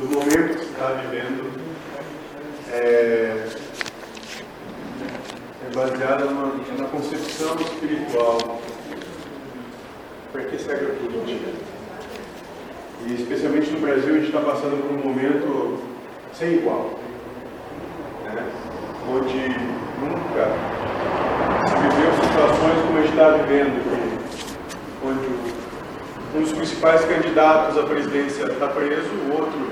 do momento que está vivendo é, é baseada na concepção espiritual para que serve a política. E especialmente no Brasil a gente está passando por um momento sem igual, né? onde nunca se viveu situações como a gente está vivendo, onde um dos principais candidatos à presidência está preso, o outro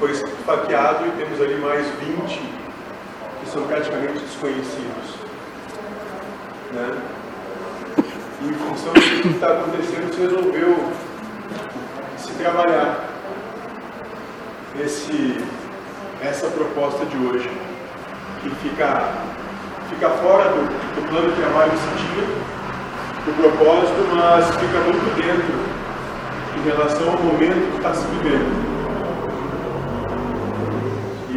foi esfaqueado e temos ali mais 20 que são praticamente desconhecidos. Né? E em função do que está acontecendo, se resolveu se trabalhar esse, essa proposta de hoje, que fica, fica fora do, do plano de trabalho que se tinha, do propósito, mas fica muito dentro em relação ao momento que está se vivendo.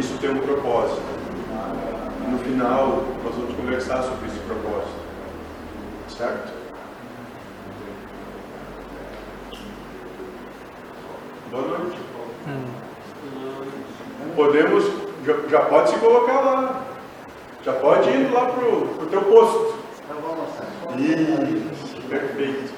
Isso tem um propósito. No final, nós vamos conversar sobre esse propósito. Certo? Boa noite. Podemos, já, já, pode se colocar lá. Já pode ir lá para o teu posto. Isso, perfeito.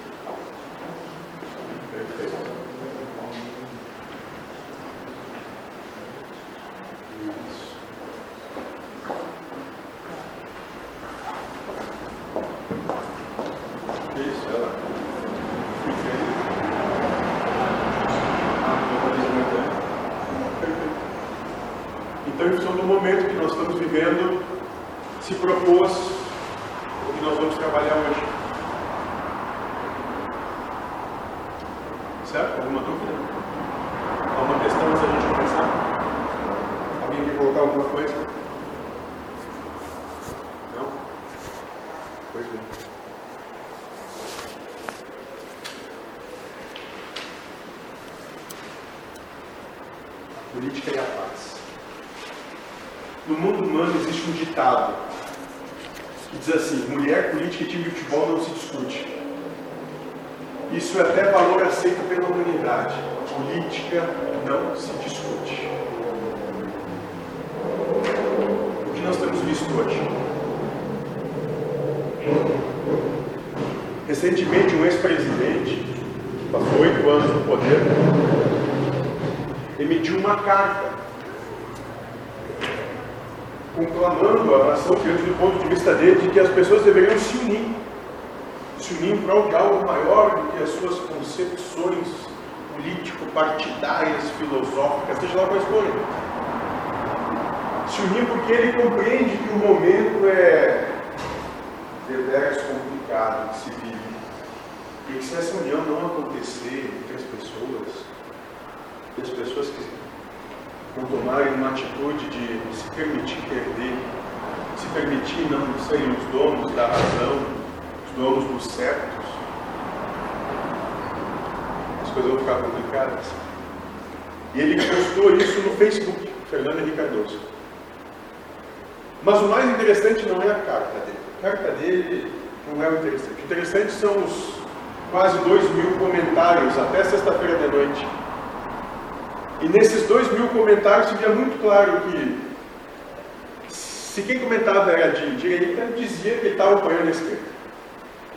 Claro que se quem comentava era de direita, dizia que ele estava apoiando a esquerda.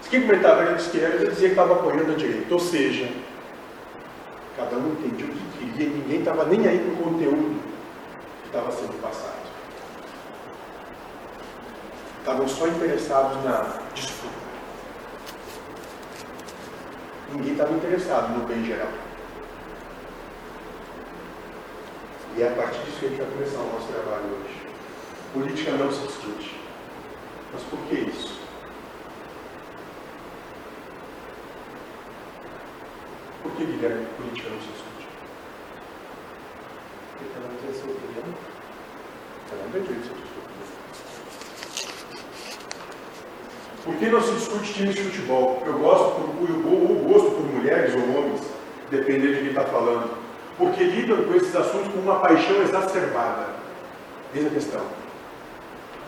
Se quem comentava era de esquerda, dizia que estava apoiando a direita. Ou seja, cada um entendia o que queria e ninguém estava nem aí com o conteúdo que estava sendo passado. Estavam só interessados na disputa. Ninguém estava interessado no bem geral. E é a partir disso que a gente vai começar o nosso trabalho hoje. Política não se discute. Mas por que isso? Por que, Guilherme, política não se discute? Porque ela não tem sua opinião. Ela não tem direito de sua opinião. Por que não se discute time de futebol? Eu gosto por, eu, eu gosto por mulheres ou homens, dependendo de quem está falando porque lidam com esses assuntos com uma paixão exacerbada. Eis a questão.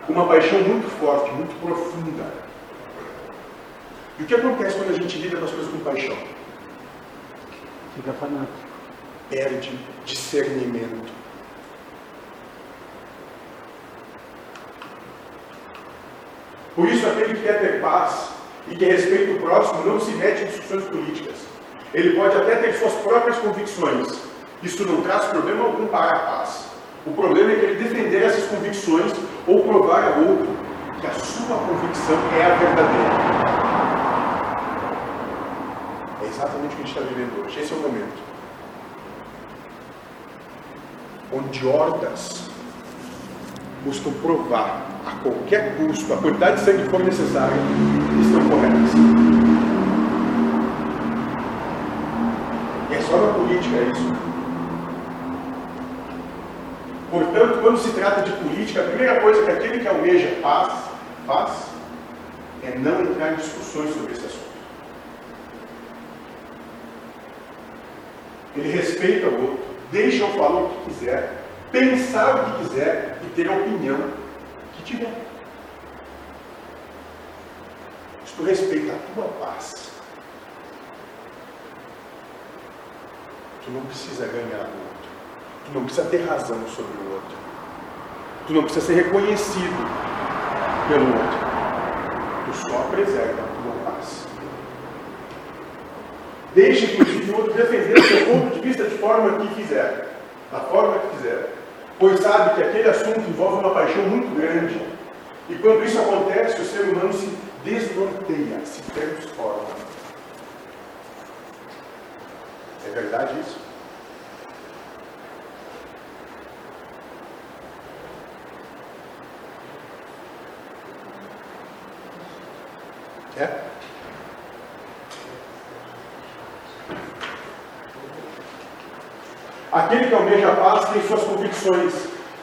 Uma paixão muito forte, muito profunda. E o que acontece quando a gente lida com as coisas com paixão? Fica fanático. perde discernimento. Por isso, aquele que quer ter paz e que respeita o próximo não se mete em discussões políticas. Ele pode até ter suas próprias convicções. Isso não traz problema algum para a paz. O problema é que ele defender essas convicções ou provar a outro que a sua convicção é a verdadeira. É exatamente o que a gente está vivendo hoje. Esse é o momento. Onde hordas buscam provar a qualquer custo a quantidade de sangue que for necessária estão corretas. E é só na política isso. Portanto, quando se trata de política, a primeira coisa que aquele que almeja paz faz é não entrar em discussões sobre esse assunto. Ele respeita o outro, deixa o falar o que quiser, pensar o que quiser e ter a opinião que tiver. Isto respeita a tua paz. Tu não precisa ganhar outro. Tu não precisa ter razão sobre o outro. Tu não precisa ser reconhecido pelo outro. Tu só preserva a tua paz. Deixe, inclusive, o outro defender o seu ponto de vista de forma que quiser. Da forma que quiser pois sabe que aquele assunto envolve uma paixão muito grande. E quando isso acontece, o ser humano se desnorteia, se transforma. É verdade isso? É? Aquele que almeja a paz tem suas convicções,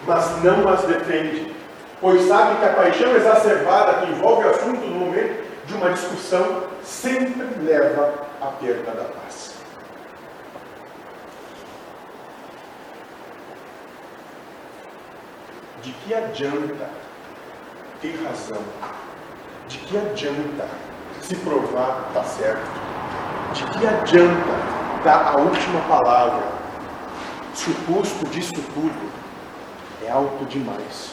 mas não as defende, pois sabe que a paixão exacerbada que envolve o assunto no momento de uma discussão sempre leva à perda da paz. De que adianta ter razão? De que adianta se provar que está certo? De que adianta dar a última palavra? se o custo disso tudo é alto demais.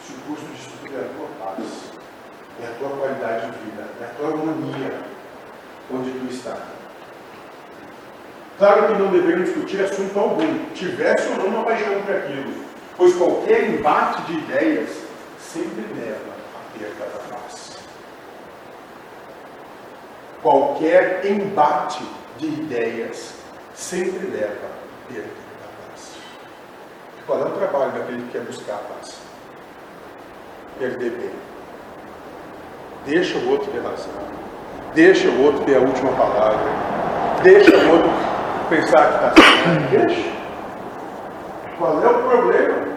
Se o custo disso tudo é a tua paz, é a tua qualidade de vida, é a tua harmonia onde tu está. Claro que não devemos discutir assunto algum, tivesse ou não uma paixão por aquilo, pois qualquer embate de ideias sempre leva à perda da paz qualquer embate de ideias sempre leva a perda da paz. Qual é o trabalho daquele que quer buscar a paz? Perder bem. Deixa o outro ter razão. Deixa o outro ter a última palavra. Deixa o outro pensar que está certo. Qual é o problema?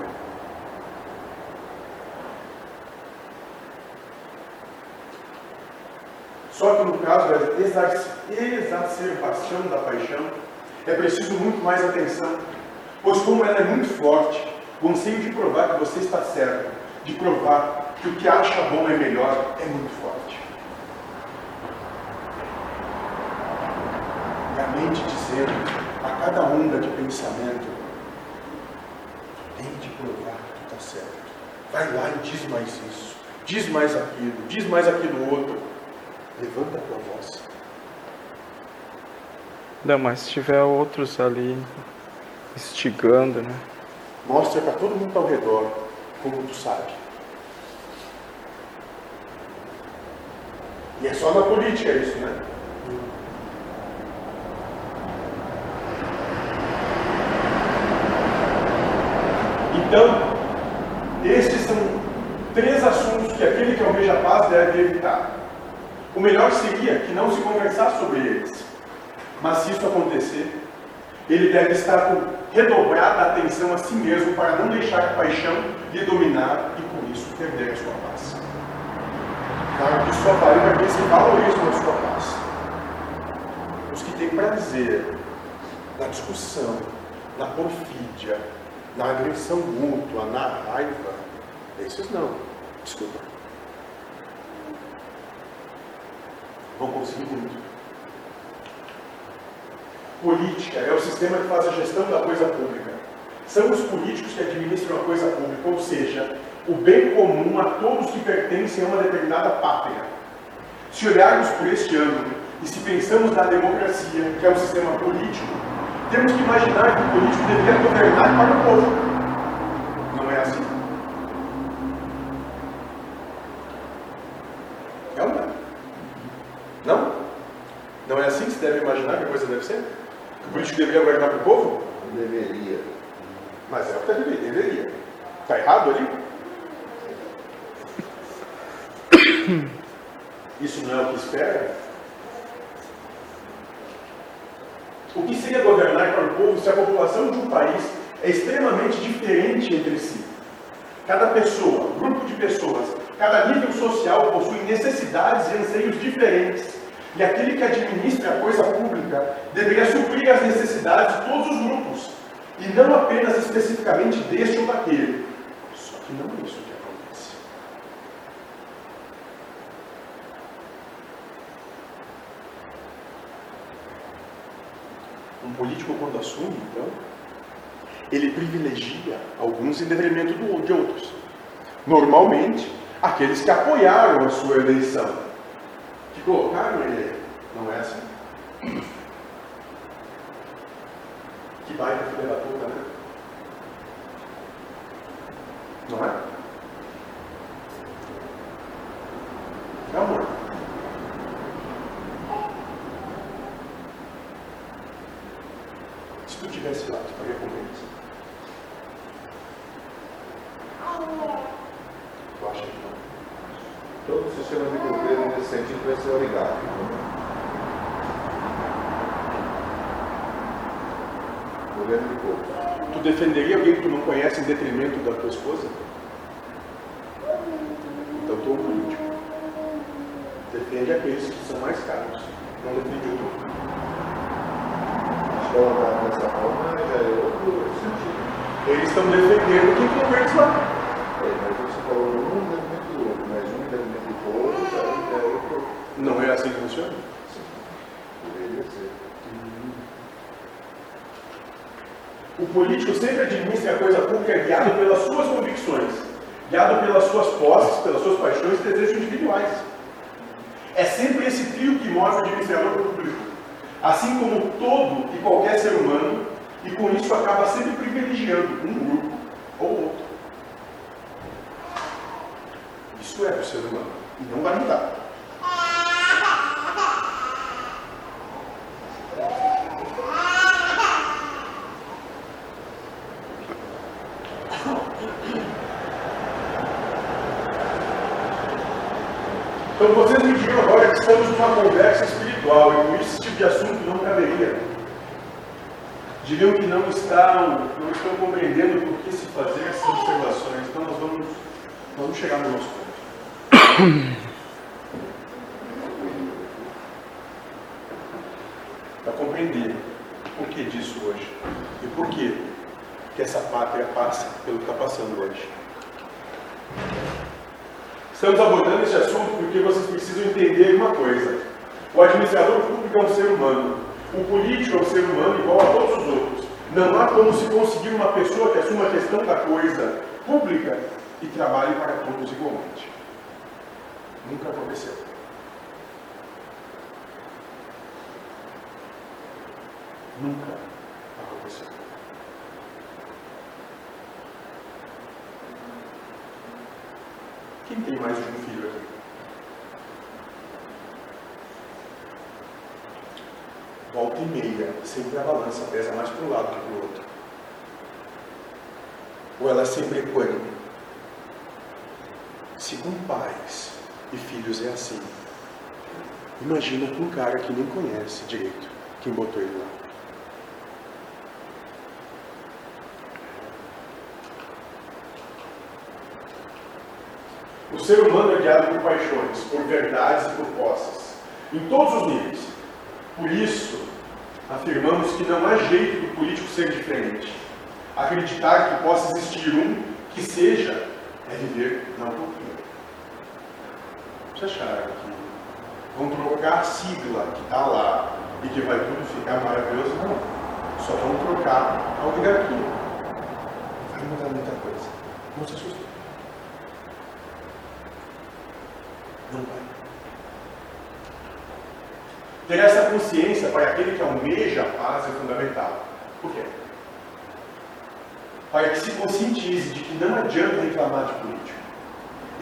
Só que no caso da exacerbação da paixão, é preciso muito mais atenção, pois como ela é muito forte, o anseio de provar que você está certo, de provar que o que acha bom é melhor, é muito forte. E a mente dizendo a cada onda de pensamento, tem de provar que está certo. Vai lá e diz mais isso, diz mais aquilo, diz mais aquilo outro. Levanta a tua voz. Não, mas se tiver outros ali instigando, né? Mostra para todo mundo ao redor como tu sabe. E é só na política isso, né? Então, estes são três assuntos que aquele que almeja a paz deve evitar. O melhor seria que não se conversasse sobre eles. Mas se isso acontecer, ele deve estar com redobrada atenção a si mesmo para não deixar a paixão lhe dominar e com isso perder a sua paz. Claro que isso aparelho para aqueles que valorizam a sua paz. Os que têm prazer na discussão, na porfídia, na agressão mútua, na raiva, esses não. Desculpa. vão conseguir muito. Política é o sistema que faz a gestão da coisa pública. São os políticos que administram a coisa pública, ou seja, o bem comum a todos que pertencem a uma determinada pátria. Se olharmos por este ângulo e se pensamos na democracia, que é um sistema político, temos que imaginar que o político deveria governar para o povo. Não é assim. É ou não é? Não? Não é assim que se deve imaginar que a coisa deve ser? Que o político deveria governar para o povo? Deveria. Mas é o que deveria. deveria. Está errado ali? Isso não é o que espera? O que seria governar para o povo se a população de um país é extremamente diferente entre si? Cada pessoa, grupo de pessoas, cada nível social possui necessidades e anseios diferentes. E aquele que administra a coisa pública deveria suprir as necessidades de todos os grupos, e não apenas especificamente deste ou daquele. Só que não é isso que acontece. Um político, quando assume, então, ele privilegia alguns em detrimento de outros. Normalmente, aqueles que apoiaram a sua eleição, que colocaram ele. Não é assim? Que baita filha da puta, né? Não é? É. Se tu tivesse lá, tu faria como eles? Tu acha que não? Todo o sistema de governo nesse sentido vai ser oligado. Governo de poucos. Tu defenderia alguém que tu não conhece em detrimento da tua esposa? Então tu é um político. Defende aqueles que são mais caros. Não defende o teu. Colocar dessa forma é outro sentido. Eles estão defendendo quem converte lá. É, mas você falou um detrimento do outro, mas um detrimento do outro já é outro. Não é assim que funciona? Deveria ser. O político sempre administra a coisa pública guiado pelas suas convicções, guiado pelas suas posses, pelas suas paixões e desejos individuais. É sempre esse trio que move o administrador público, assim como todo e qualquer ser humano, e com isso acaba sempre privilegiando um grupo ou outro. Isso é o ser humano, e não vai mudar. Então vocês me digam agora que estamos numa conversa espiritual de assunto não caberia. Diriam que não estão, não estão compreendendo por que se fazer essas observações. Então nós vamos, vamos chegar no nosso ponto. Para compreender o porquê disso hoje e por que que essa pátria passa pelo que está passando hoje. Estamos abordando esse assunto porque vocês precisam entender uma coisa. O administrador público é um ser humano. O político é um ser humano igual a todos os outros. Não há como se conseguir uma pessoa que assuma a questão da coisa pública e trabalhe para todos igualmente. Nunca aconteceu. Nunca aconteceu. Quem tem mais de um filho aqui? Volta e meia, sempre a balança pesa mais para um lado que para o outro. Ou ela é sempre equânime. Se com pais e filhos é assim, imagina com um cara que nem conhece direito quem botou ele lá. O ser humano é guiado por paixões, por verdades e por posses, em todos os níveis. Por isso, afirmamos que não há jeito do político ser diferente. Acreditar que possa existir um que seja é viver na utopia. Vocês acharam que vão trocar a sigla que está lá e que vai tudo ficar maravilhoso, não. Só vão trocar a oligarquia. Vai mudar muita coisa. Não se assuste. Não vai. Ter essa consciência para aquele que almeja a paz é fundamental. Por quê? Para que se conscientize de que não adianta reclamar de político.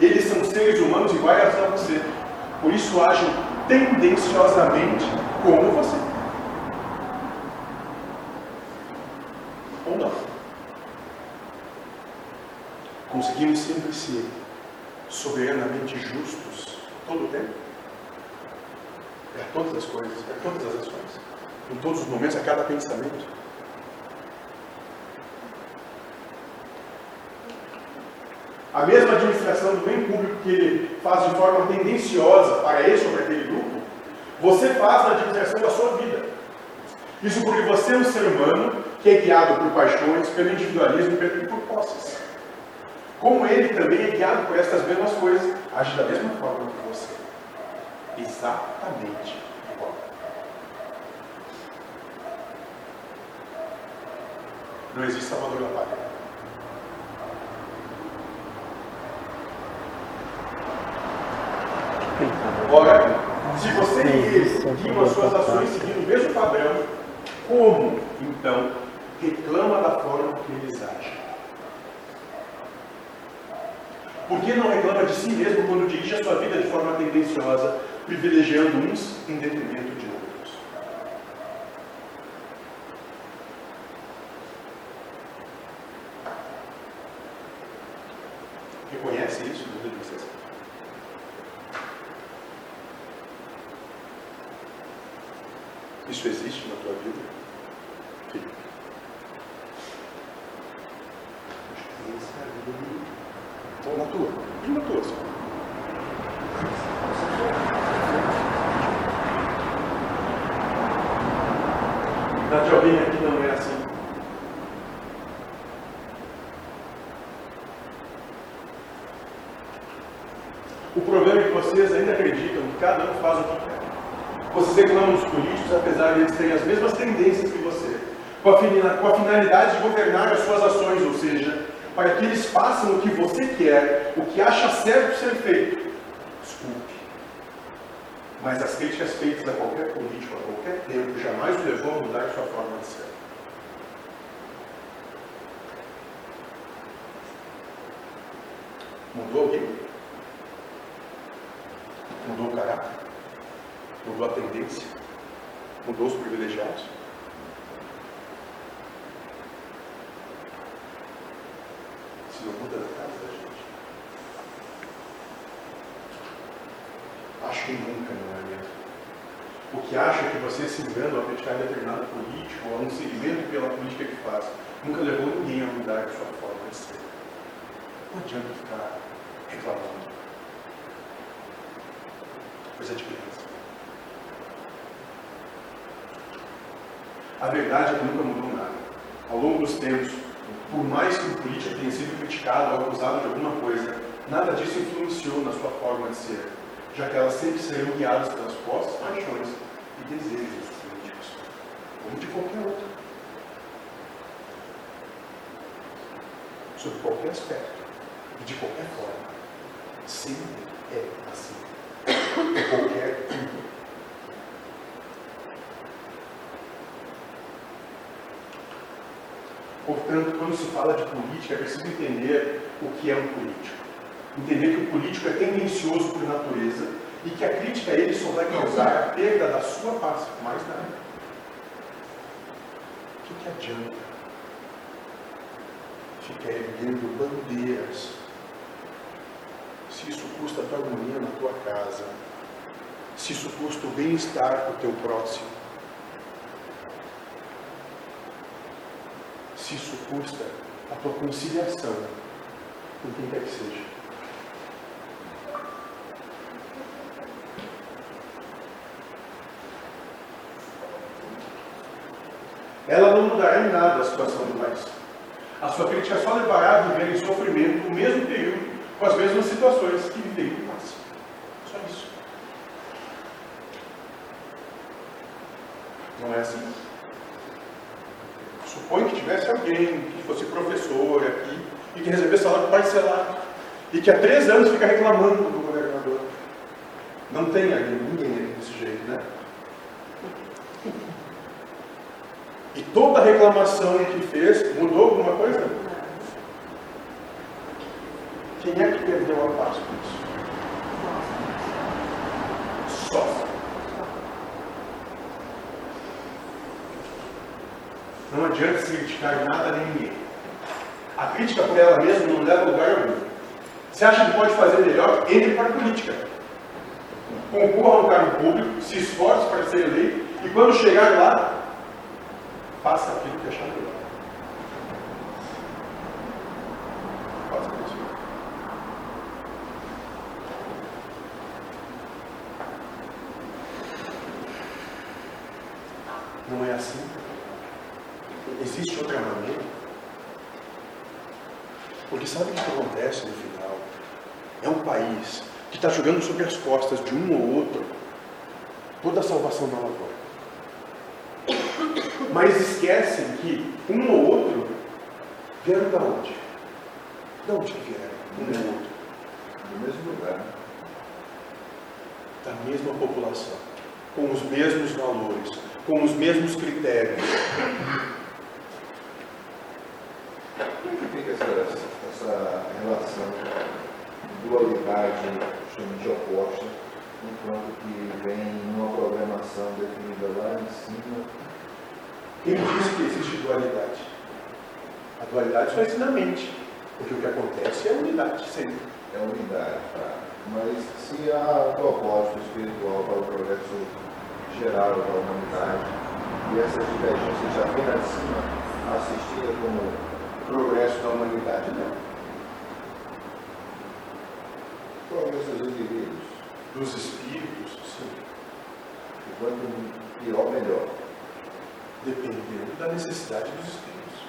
Eles são seres humanos iguais a você. Por isso agem tendenciosamente como você. Ou não. Conseguimos sempre ser soberanamente justos todo o tempo? É a todas as coisas, é a todas as ações, em todos os momentos, a cada pensamento. A mesma administração do bem público que ele faz de forma tendenciosa para esse ou para aquele grupo, você faz na administração da sua vida. Isso porque você é um ser humano que é guiado por paixões, pelo individualismo e por posses. Como ele também é guiado por estas mesmas coisas, age da mesma forma que você. Exatamente igual. Não existe salvador da pátria. Ora, se você guiam as suas ações seguindo o mesmo padrão, como, então, reclama da forma que eles agem? Por que não reclama de si mesmo quando dirige a sua vida de forma tendenciosa, privilegiando uns em detrimento de outros? Reconhece isso, do céu? Isso existe na tua vida? Felipe? Ou na tua? E na tua, senhor? Na de alguém aqui não é assim. O problema é que vocês ainda acreditam que cada um faz o que quer. Vocês reclamam dos políticos, apesar de eles terem as mesmas tendências que você, com a finalidade de governar as suas ações, ou seja, para que eles façam o que você quer, o que acha certo ser feito. Desculpe. Mas as críticas feitas a qualquer político, a qualquer tempo, jamais o levou a mudar sua forma de ser. Mudou alguém? Mudou o caráter? Mudou a tendência? Mudou os privilegiados? Se não muda na casa da gente. Acho que nunca, não é mesmo? O que acha que se engana ao acreditar em determinado político ou a um seguimento pela política que faz, nunca levou ninguém a mudar a sua forma de ser. Não adianta ficar reclamando. Coisa de criança. A verdade é que nunca mudou nada. Ao longo dos tempos, por mais que o político tenha sido criticado ou acusado de alguma coisa, nada disso influenciou na sua forma de ser, já que elas sempre serão guiadas pelas postas, paixões e desejos políticos, como de qualquer outro. Sob qualquer aspecto e de qualquer forma, sempre é assim. Em qualquer um. Portanto, quando se fala de política, é preciso entender o que é um político. Entender que o político é tendencioso por natureza e que a crítica a ele só vai causar a perda da sua paz, mais nada. O que, que adianta ficar erguendo bandeiras se isso custa a tua harmonia na tua casa, se isso custa o bem-estar do teu próximo? se isso custa a tua conciliação com quem quer que seja. Ela não mudará em nada a situação do país. A sua crítica só levará a viver em sofrimento o mesmo período, com as mesmas situações que viveu em paz. Só isso. Não é assim. Supõe que tivesse alguém que fosse professor aqui e que recebesse salário parcelado e que há três anos fica reclamando do governador. Não tem ali ninguém desse jeito, né? E toda reclamação que fez mudou alguma coisa? Quem é que perdeu a paz com isso? Só. Não adianta se criticar nada nem ninguém. A crítica por ela mesma não leva a lugar algum. Você acha que pode fazer melhor? Entre para a política. Concorra a um cargo público, se esforce para ser eleito e quando chegar lá, faça aquilo que achar melhor. Não é assim? Existe outra maneira? Porque sabe o que acontece no final? É um país que está jogando sobre as costas de um ou outro toda a salvação da lavoura. Mas esquecem que um ou outro vieram da onde? De onde que vieram? Um ou outro. No mesmo lugar. Da mesma população. Com os mesmos valores. Com os mesmos critérios. Como que fica essa, essa relação de dualidade justamente oposta, enquanto que vem uma programação definida lá em cima? Quem diz que existe dualidade? A dualidade só existe na mente. Porque o que acontece é unidade sempre. É unidade, tá? Mas se há propósito espiritual para o progresso geral da humanidade, e essas divergências já vêm lá assistida como Progresso da humanidade, não. progresso dos indivíduos, Dos espíritos, sim. e quanto pior, melhor. Dependendo da necessidade dos espíritos.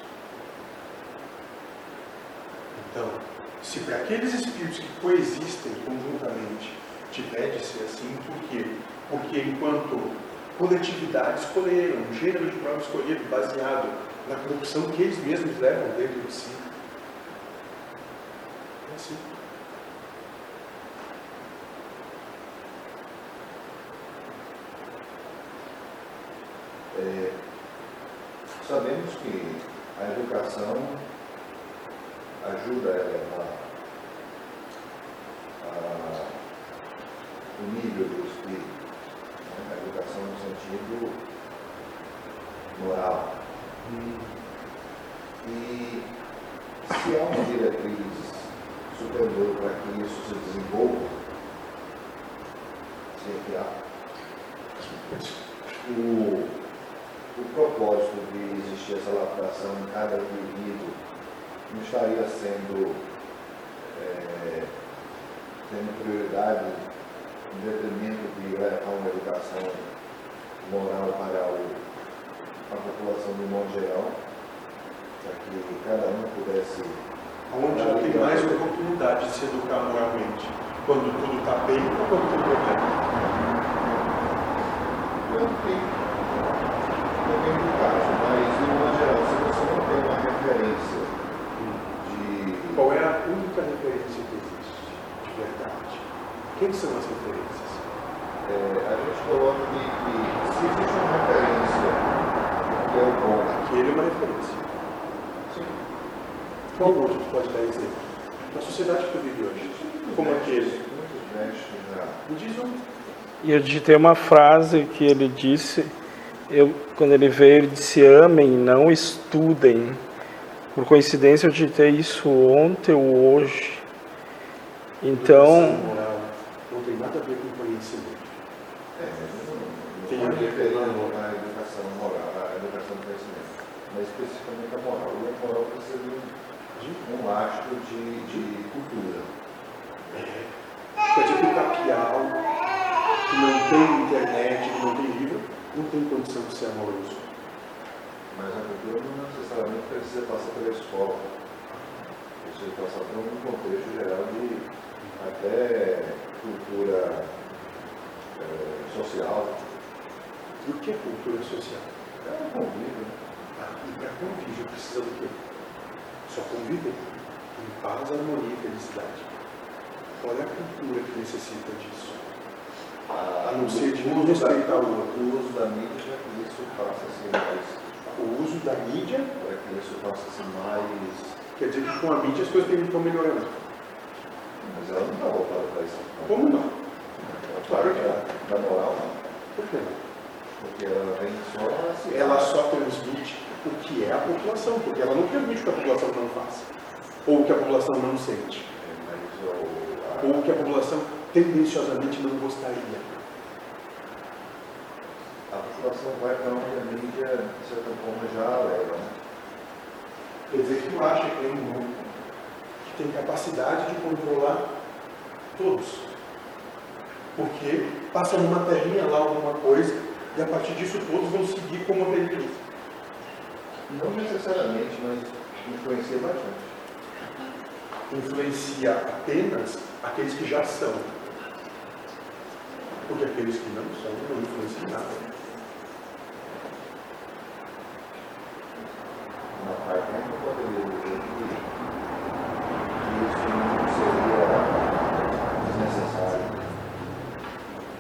Então, se para aqueles espíritos que coexistem conjuntamente tiver de ser assim, por quê? Porque enquanto coletividade escolheram um gênero de prova escolhido baseado na corrupção que eles mesmos levam dentro de si. É assim. É, sabemos que a educação ajuda a elevar a- o nível do espírito, né? a educação no sentido moral. E se há uma diretriz superior para que isso se desenvolva, se é que há, o, o propósito de existir essa lapidação em cada indivíduo não estaria sendo é, tendo prioridade em detrimento de levar uma educação moral para o, a população de um modo geral, para que cada um pudesse Onde tem mais oportunidade de se educar moralmente? Quando tudo está bem ou quando tem problema? Eu tenho. Depende do caso, mas de uma geral, se você não tem uma referência de. Qual é a única referência que existe de verdade? Quem são as referências? é, a gente coloca que, que se existe uma referência que é o bom, Aquele é uma referência. sim, Qual outro tu pode dar exemplo? Na sociedade que tu vive hoje. Como aquele? muitos mestres já. Me diz um. E eu digitei uma frase que ele disse, eu, quando ele veio, ele disse, amem, não estudem. Por coincidência, eu digitei isso ontem ou hoje. Então, Educação moral não tem nada a ver com conhecimento. É, Tem a ver com à educação moral, à educação do conhecimento, mas especificamente a moral. E a moral precisa de um, lastro de, de cultura. Quer dizer que o capial, que não tem internet, que não tem não tem condição de ser amoroso. Mas a cultura não necessariamente precisa passar pela escola. Precisa passar por um contexto geral de até cultura eh, social. E o que é cultura social? É um convívio. né? Ah, e para convívio precisa do quê? Só conviver. Em paz, harmonia e felicidade. Qual é a cultura que necessita disso? A não ser de da- respeitar o outro. O uso da mídia para que isso faça ser mais. O uso da mídia Para que isso faça ser mais. quer dizer que com a mídia as coisas estão melhorando. Mas ela não está voltada para isso. Como não? Ela Claro que ela, na moral, não. Por que não? Porque ela vem só assim. Ela só transmite o que é a população, porque ela não o que a população não faz. Ou que a população não sente. É, Ou que a população tendenciosamente não gostaria. a população vai para onde a mídia, de certa forma, já leva. Né? Quer dizer que tu acha que tem um grupo que tem capacidade de controlar todos. Porque passa numa terrinha lá alguma coisa e a partir disso todos vão seguir como a ele Não necessariamente, mas influencia bastante. Influencia apenas aqueles que já são. Porque aqueles que não são não influenciam nada.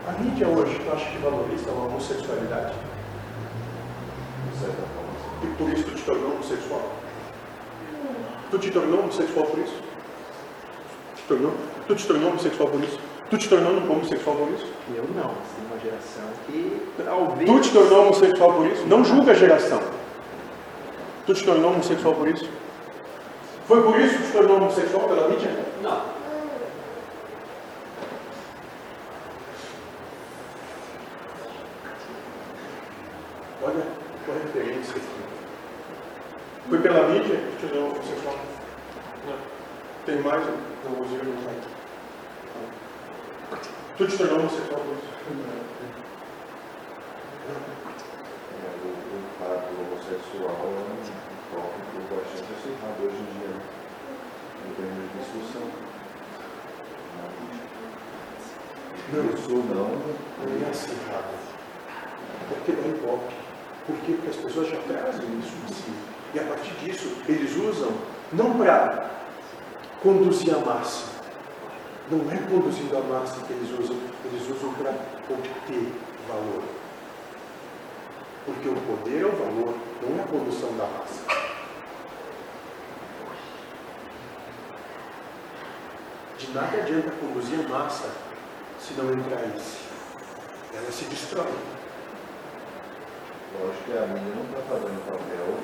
A mídia hoje, tu acha que valoriza a homossexualidade? E por isso tu te tornou homossexual? Tu te tornou homossexual por isso? Te tornou? Tu te tornou homossexual por isso? Tu te tornou homossexual por isso? Eu não, assim, uma geração que talvez. Tu te tornou homossexual por isso? Não julga a geração. Tu te tornou homossexual por isso? Foi por isso que te tornou homossexual pela mídia? Não. Olha, qual a referência aqui. Foi pela mídia que te tornou homossexual? Não. Tem mais? Não vou dizer não. Tu te tornou homossexual por isso? O, fato homossexual é um tópico bastante acirrado hoje em dia, em termos de discussão. Não. Isso não, Não é acirrado. Porque dá ibope. Por quê? Porque as pessoas já trazem isso em si. E a partir disso, eles usam não para conduzir a massa. Não é conduzindo a massa que eles usam, eles usam para obter valor. Porque o poder é o valor, não é a condução da massa. De nada adianta conduzir a massa se não entrar isso. Ela se destrói. eu acho que a mídia não está fazendo o papel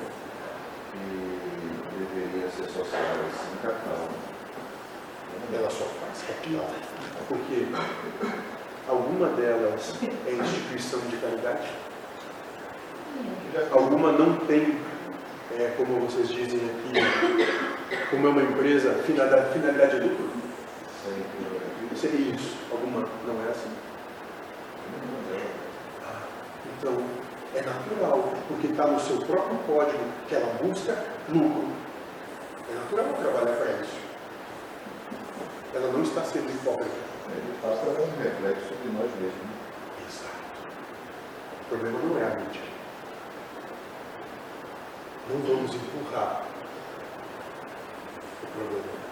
que deveria ser social, assim, capital. Ela só faz capital. Porque alguma delas é instituição de caridade, alguma não tem, é, como vocês dizem aqui, como é uma empresa, finalidade, finalidade de lucro. Seria isso. Alguma não é assim. Ah, Então, é natural, porque está no seu próprio código que ela busca lucro. É natural trabalhar para isso. Ela não está sendo hipócrita. Ele também um reflexo sobre nós mesmos. né? Exato. O problema não é a mídia. Não vamos empurrar o problema.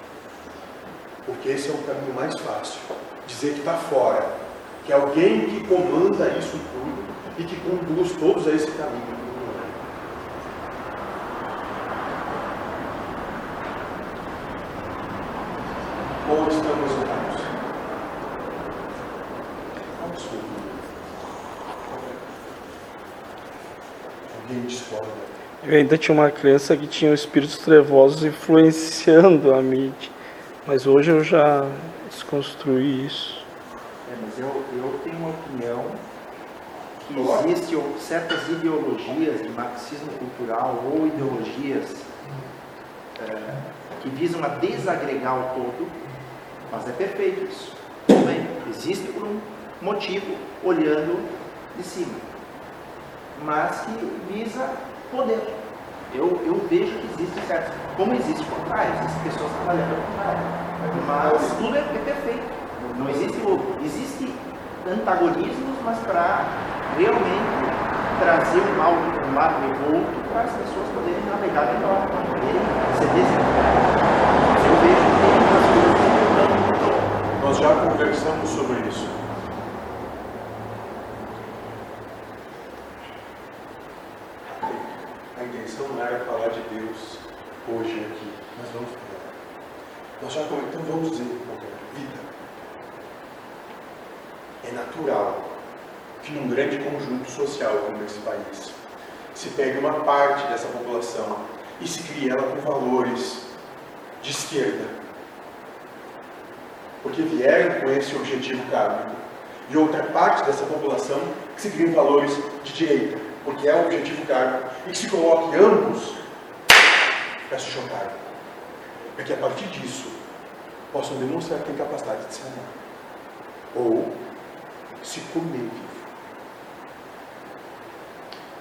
Porque esse é o caminho mais fácil. Dizer que está fora. Que é alguém que comanda isso tudo e que conduz todos a esse caminho. Não é. Ou estamos errados? Absurdo. Alguém discorda. Eu ainda tinha uma crença que tinha espíritos trevosos influenciando a mídia. Mas hoje eu já desconstruí isso. É, mas eu, eu tenho uma opinião que existem certas ideologias de marxismo cultural ou ideologias é, que visam a desagregar o todo, mas é perfeito isso. Bem, existe por um motivo, olhando de cima, mas que visa poder. Eu, eu vejo que existe certos, como existe contrário, existem pessoas trabalhando ao contrário, mas tudo é, é perfeito. Não existe, o- existe antagonismos, mas para realmente trazer um, mal, um lado revolto para as pessoas poderem navegar melhor, para poderem ser desenvolvidas. Eu vejo que tem muitas coisas que mudando Nós já conversamos sobre isso. A não era falar de Deus hoje aqui, mas vamos falar. Nós já comentamos, vamos dizer, vida. É natural que num grande conjunto social como esse país se pegue uma parte dessa população e se crie ela com valores de esquerda, porque vieram com esse objetivo kármico, e outra parte dessa população que se cria valores de direita, porque é o objetivo kármico, e que se coloque ambos para se chocar, para que a partir disso possam demonstrar que têm capacidade de se amar, ou se comer vivo.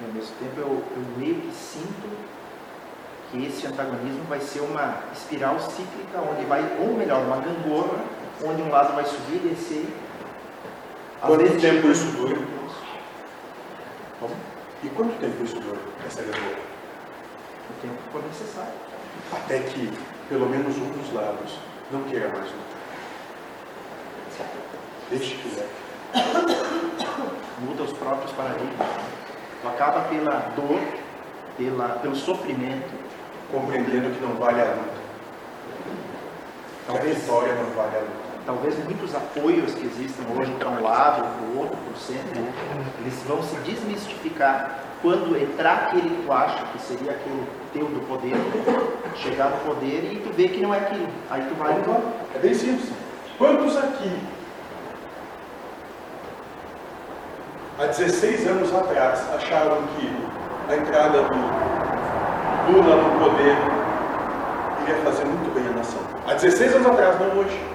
E ao mesmo tempo eu, eu meio que sinto que esse antagonismo vai ser uma espiral cíclica, onde vai, ou melhor, uma gangorra, onde um lado vai subir e descer. Quanto tempo isso dura? Como? E quanto tempo isso dura, essa guerra? O tempo que for necessário. Até que, pelo menos um dos lados, não queira mais lutar. Deixe que leve. Muda os próprios paradigmas. Tu acaba pela dor, pela, pelo sofrimento, compreendendo que não vale a luta. Que a vitória não vale a luta. Talvez muitos apoios que existem hoje para um lado, para o outro, para o centro, eles vão se desmistificar quando entrar aquele que tu acha que seria aquele teu do poder, chegar no poder e tu vê que não é aquilo. Aí tu vai É bem simples. Quantos aqui, há 16 anos atrás, acharam que a entrada do Lula no poder iria fazer muito bem à nação? Há 16 anos atrás, não hoje.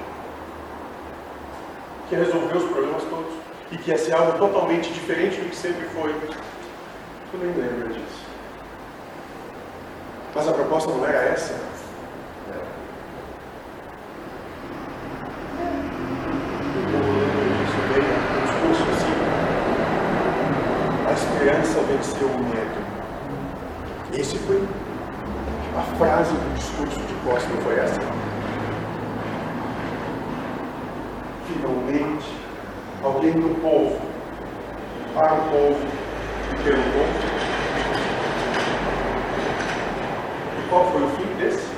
Que ia resolver os problemas todos. E que ia ser algo totalmente diferente do que sempre foi. Tu nem lembra disso. Mas a proposta não era essa? Assim. A esperança venceu o medo. Esse foi a frase do discurso de Costa, foi essa? Finalmente, alguém do povo, para o povo e pelo povo. E qual foi o fim desse?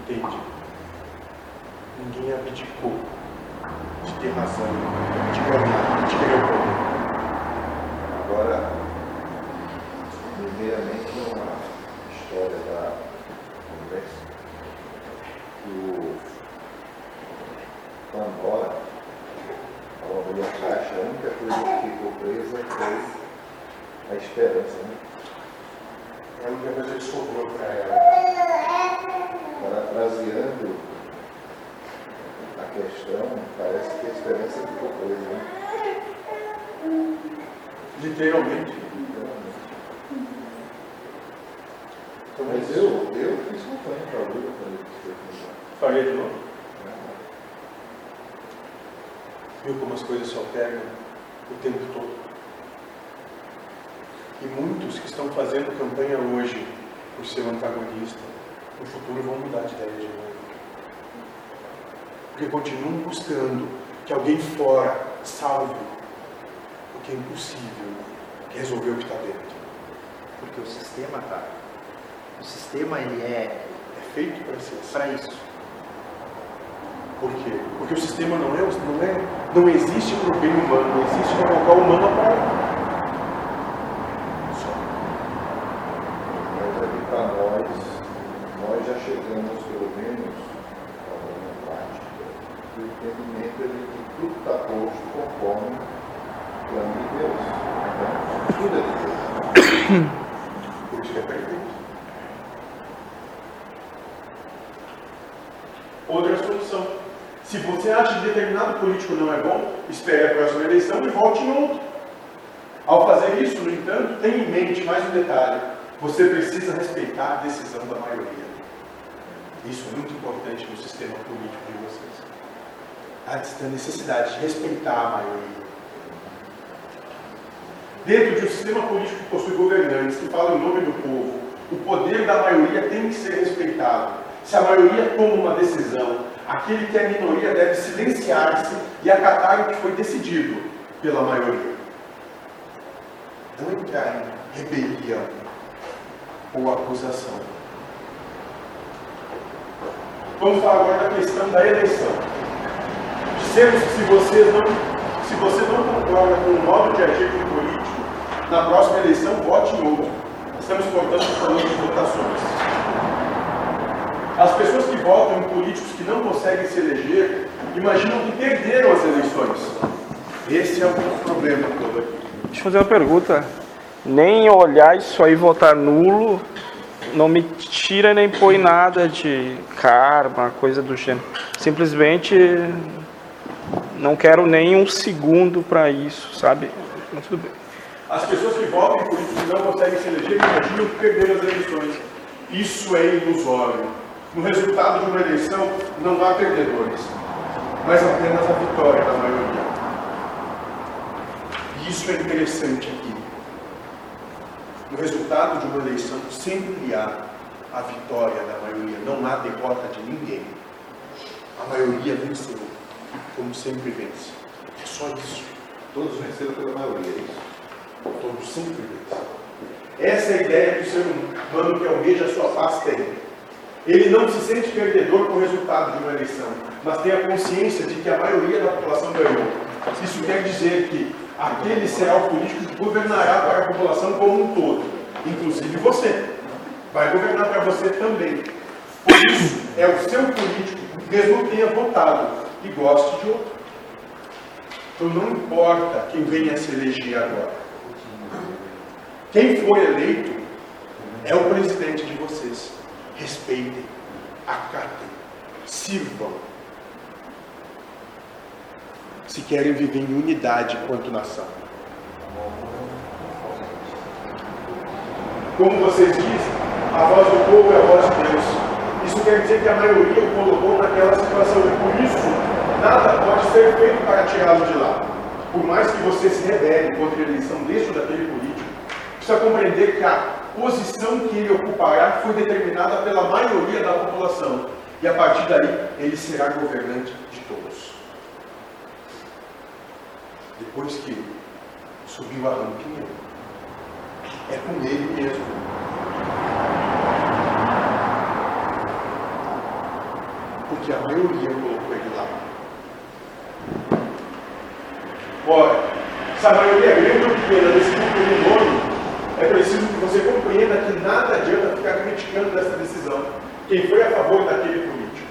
Entende? Ninguém abdicou de ter razão, de ganhar, de querer o poder. Agora, primeiramente, uma história da que o Pandora, a mulher caixa, a única coisa que ficou presa foi a esperança. Né? É a única coisa que sobrou para ela. Parafraseando a questão, parece que a esperança ficou presa. Né? Literalmente. Então, Mas eu, eu fiz campanha para Lula quando ele foi candidato. Faria de novo. Viu como as coisas se alternam o tempo todo? E muitos que estão fazendo campanha hoje por ser um antagonista, no futuro vão mudar de ideia de novo. Porque continuam buscando que alguém fora salve o que é impossível resolver o que está dentro. porque o sistema tá. O sistema ele é É feito para ser assim. para isso. Por quê? Porque o sistema não é, não é, não existe para o bem humano, não existe para colocar o humano a prova. Só. Mas aqui para nós, nós já chegamos pelo menos a uma prática do entendimento de que tudo está posto conforme o plano de Deus. Então, tudo é de Deus. Por isso que é perfeito. Outra solução. Se você acha que determinado político não é bom, espere a próxima eleição e vote em outro. Ao fazer isso, no entanto, tenha em mente mais um detalhe. Você precisa respeitar a decisão da maioria. Isso é muito importante no sistema político de vocês. A da necessidade de respeitar a maioria. Dentro de um sistema político que possui governantes que falam em nome do povo, o poder da maioria tem que ser respeitado. Se a maioria toma uma decisão, aquele que é minoria deve silenciar-se e acatar o que foi decidido pela maioria. Não entrar em rebelião ou acusação. Vamos falar agora da questão da eleição. Dissemos que se você não, se você não concorda com o modo de agir do político, na próxima eleição vote em outro. Estamos, portanto, falando de votações. As pessoas que votam em políticos que não conseguem se eleger imaginam que perderam as eleições. Esse é o problema todo aqui. Deixa eu fazer uma pergunta. Nem olhar isso aí votar nulo não me tira nem põe nada de karma, coisa do gênero. Simplesmente não quero nem um segundo para isso, sabe? Mas tudo bem. As pessoas que votam em políticos que não conseguem se eleger imaginam que perderam as eleições. Isso é ilusório. No resultado de uma eleição não há perdedores, mas apenas a vitória da maioria. E isso é interessante aqui. No resultado de uma eleição sempre há a vitória da maioria, não há derrota de ninguém. A maioria venceu, como sempre vence. É só isso. Todos venceram pela maioria, é isso? Todos sempre vencem. Essa é a ideia que o ser humano que almeja a sua paz tem. Ele não se sente perdedor com o resultado de uma eleição, mas tem a consciência de que a maioria da população ganhou. Isso quer dizer que aquele será o político que governará para a população como um todo, inclusive você. Vai governar para você também. Por isso, é o seu político, mesmo tenha votado e goste de outro. Então não importa quem venha se eleger agora. Quem foi eleito é o presidente de vocês. Respeitem, acatem, sirvam. Se querem viver em unidade quanto nação. Como vocês dizem, a voz do povo é a voz de Deus. Isso quer dizer que a maioria o colocou naquela situação e por isso nada pode ser feito para tirá-lo de lá. Por mais que você se rebele contra a eleição deste ou daquele político, precisa compreender que a posição que ele ocupará foi determinada pela maioria da população. E a partir daí, ele será governante de todos. Depois que subiu a rampinha, é com ele mesmo. Porque a maioria colocou ele lá. Ora, se a maioria é grande ou pequena por um nome, é preciso que você compreenda que nada adianta ficar criticando dessa decisão. Quem foi a favor daquele político?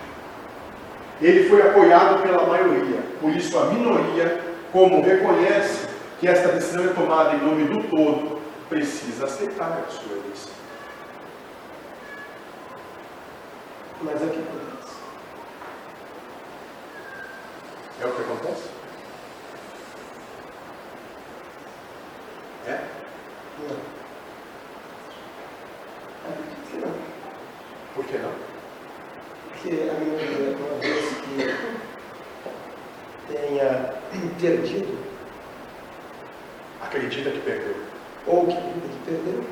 Ele foi apoiado pela maioria. Por isso, a minoria, como reconhece que esta decisão é tomada em nome do todo, precisa aceitar a sua. Mas é o que acontece. É o que acontece? É? Não. Acredito que não. Por que não? Porque a minoria, uma vez que tenha perdido, Acredita que perdeu. ou que, que perdeu,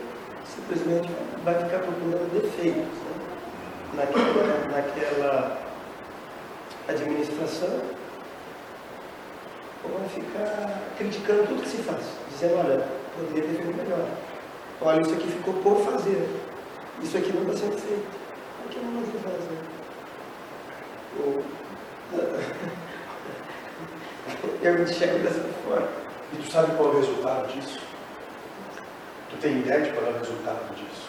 simplesmente vai ficar procurando defeitos né? naquela, naquela administração, ou vai ficar criticando tudo que se faz, dizendo, olha, poderia ter feito melhor. Olha, isso aqui ficou por fazer. Isso aqui não está sendo feito. Por que não vai fazer? Ou, eu enxergo dessa forma. E tu sabe qual é o resultado disso? Tu tem ideia de qual é o resultado disso?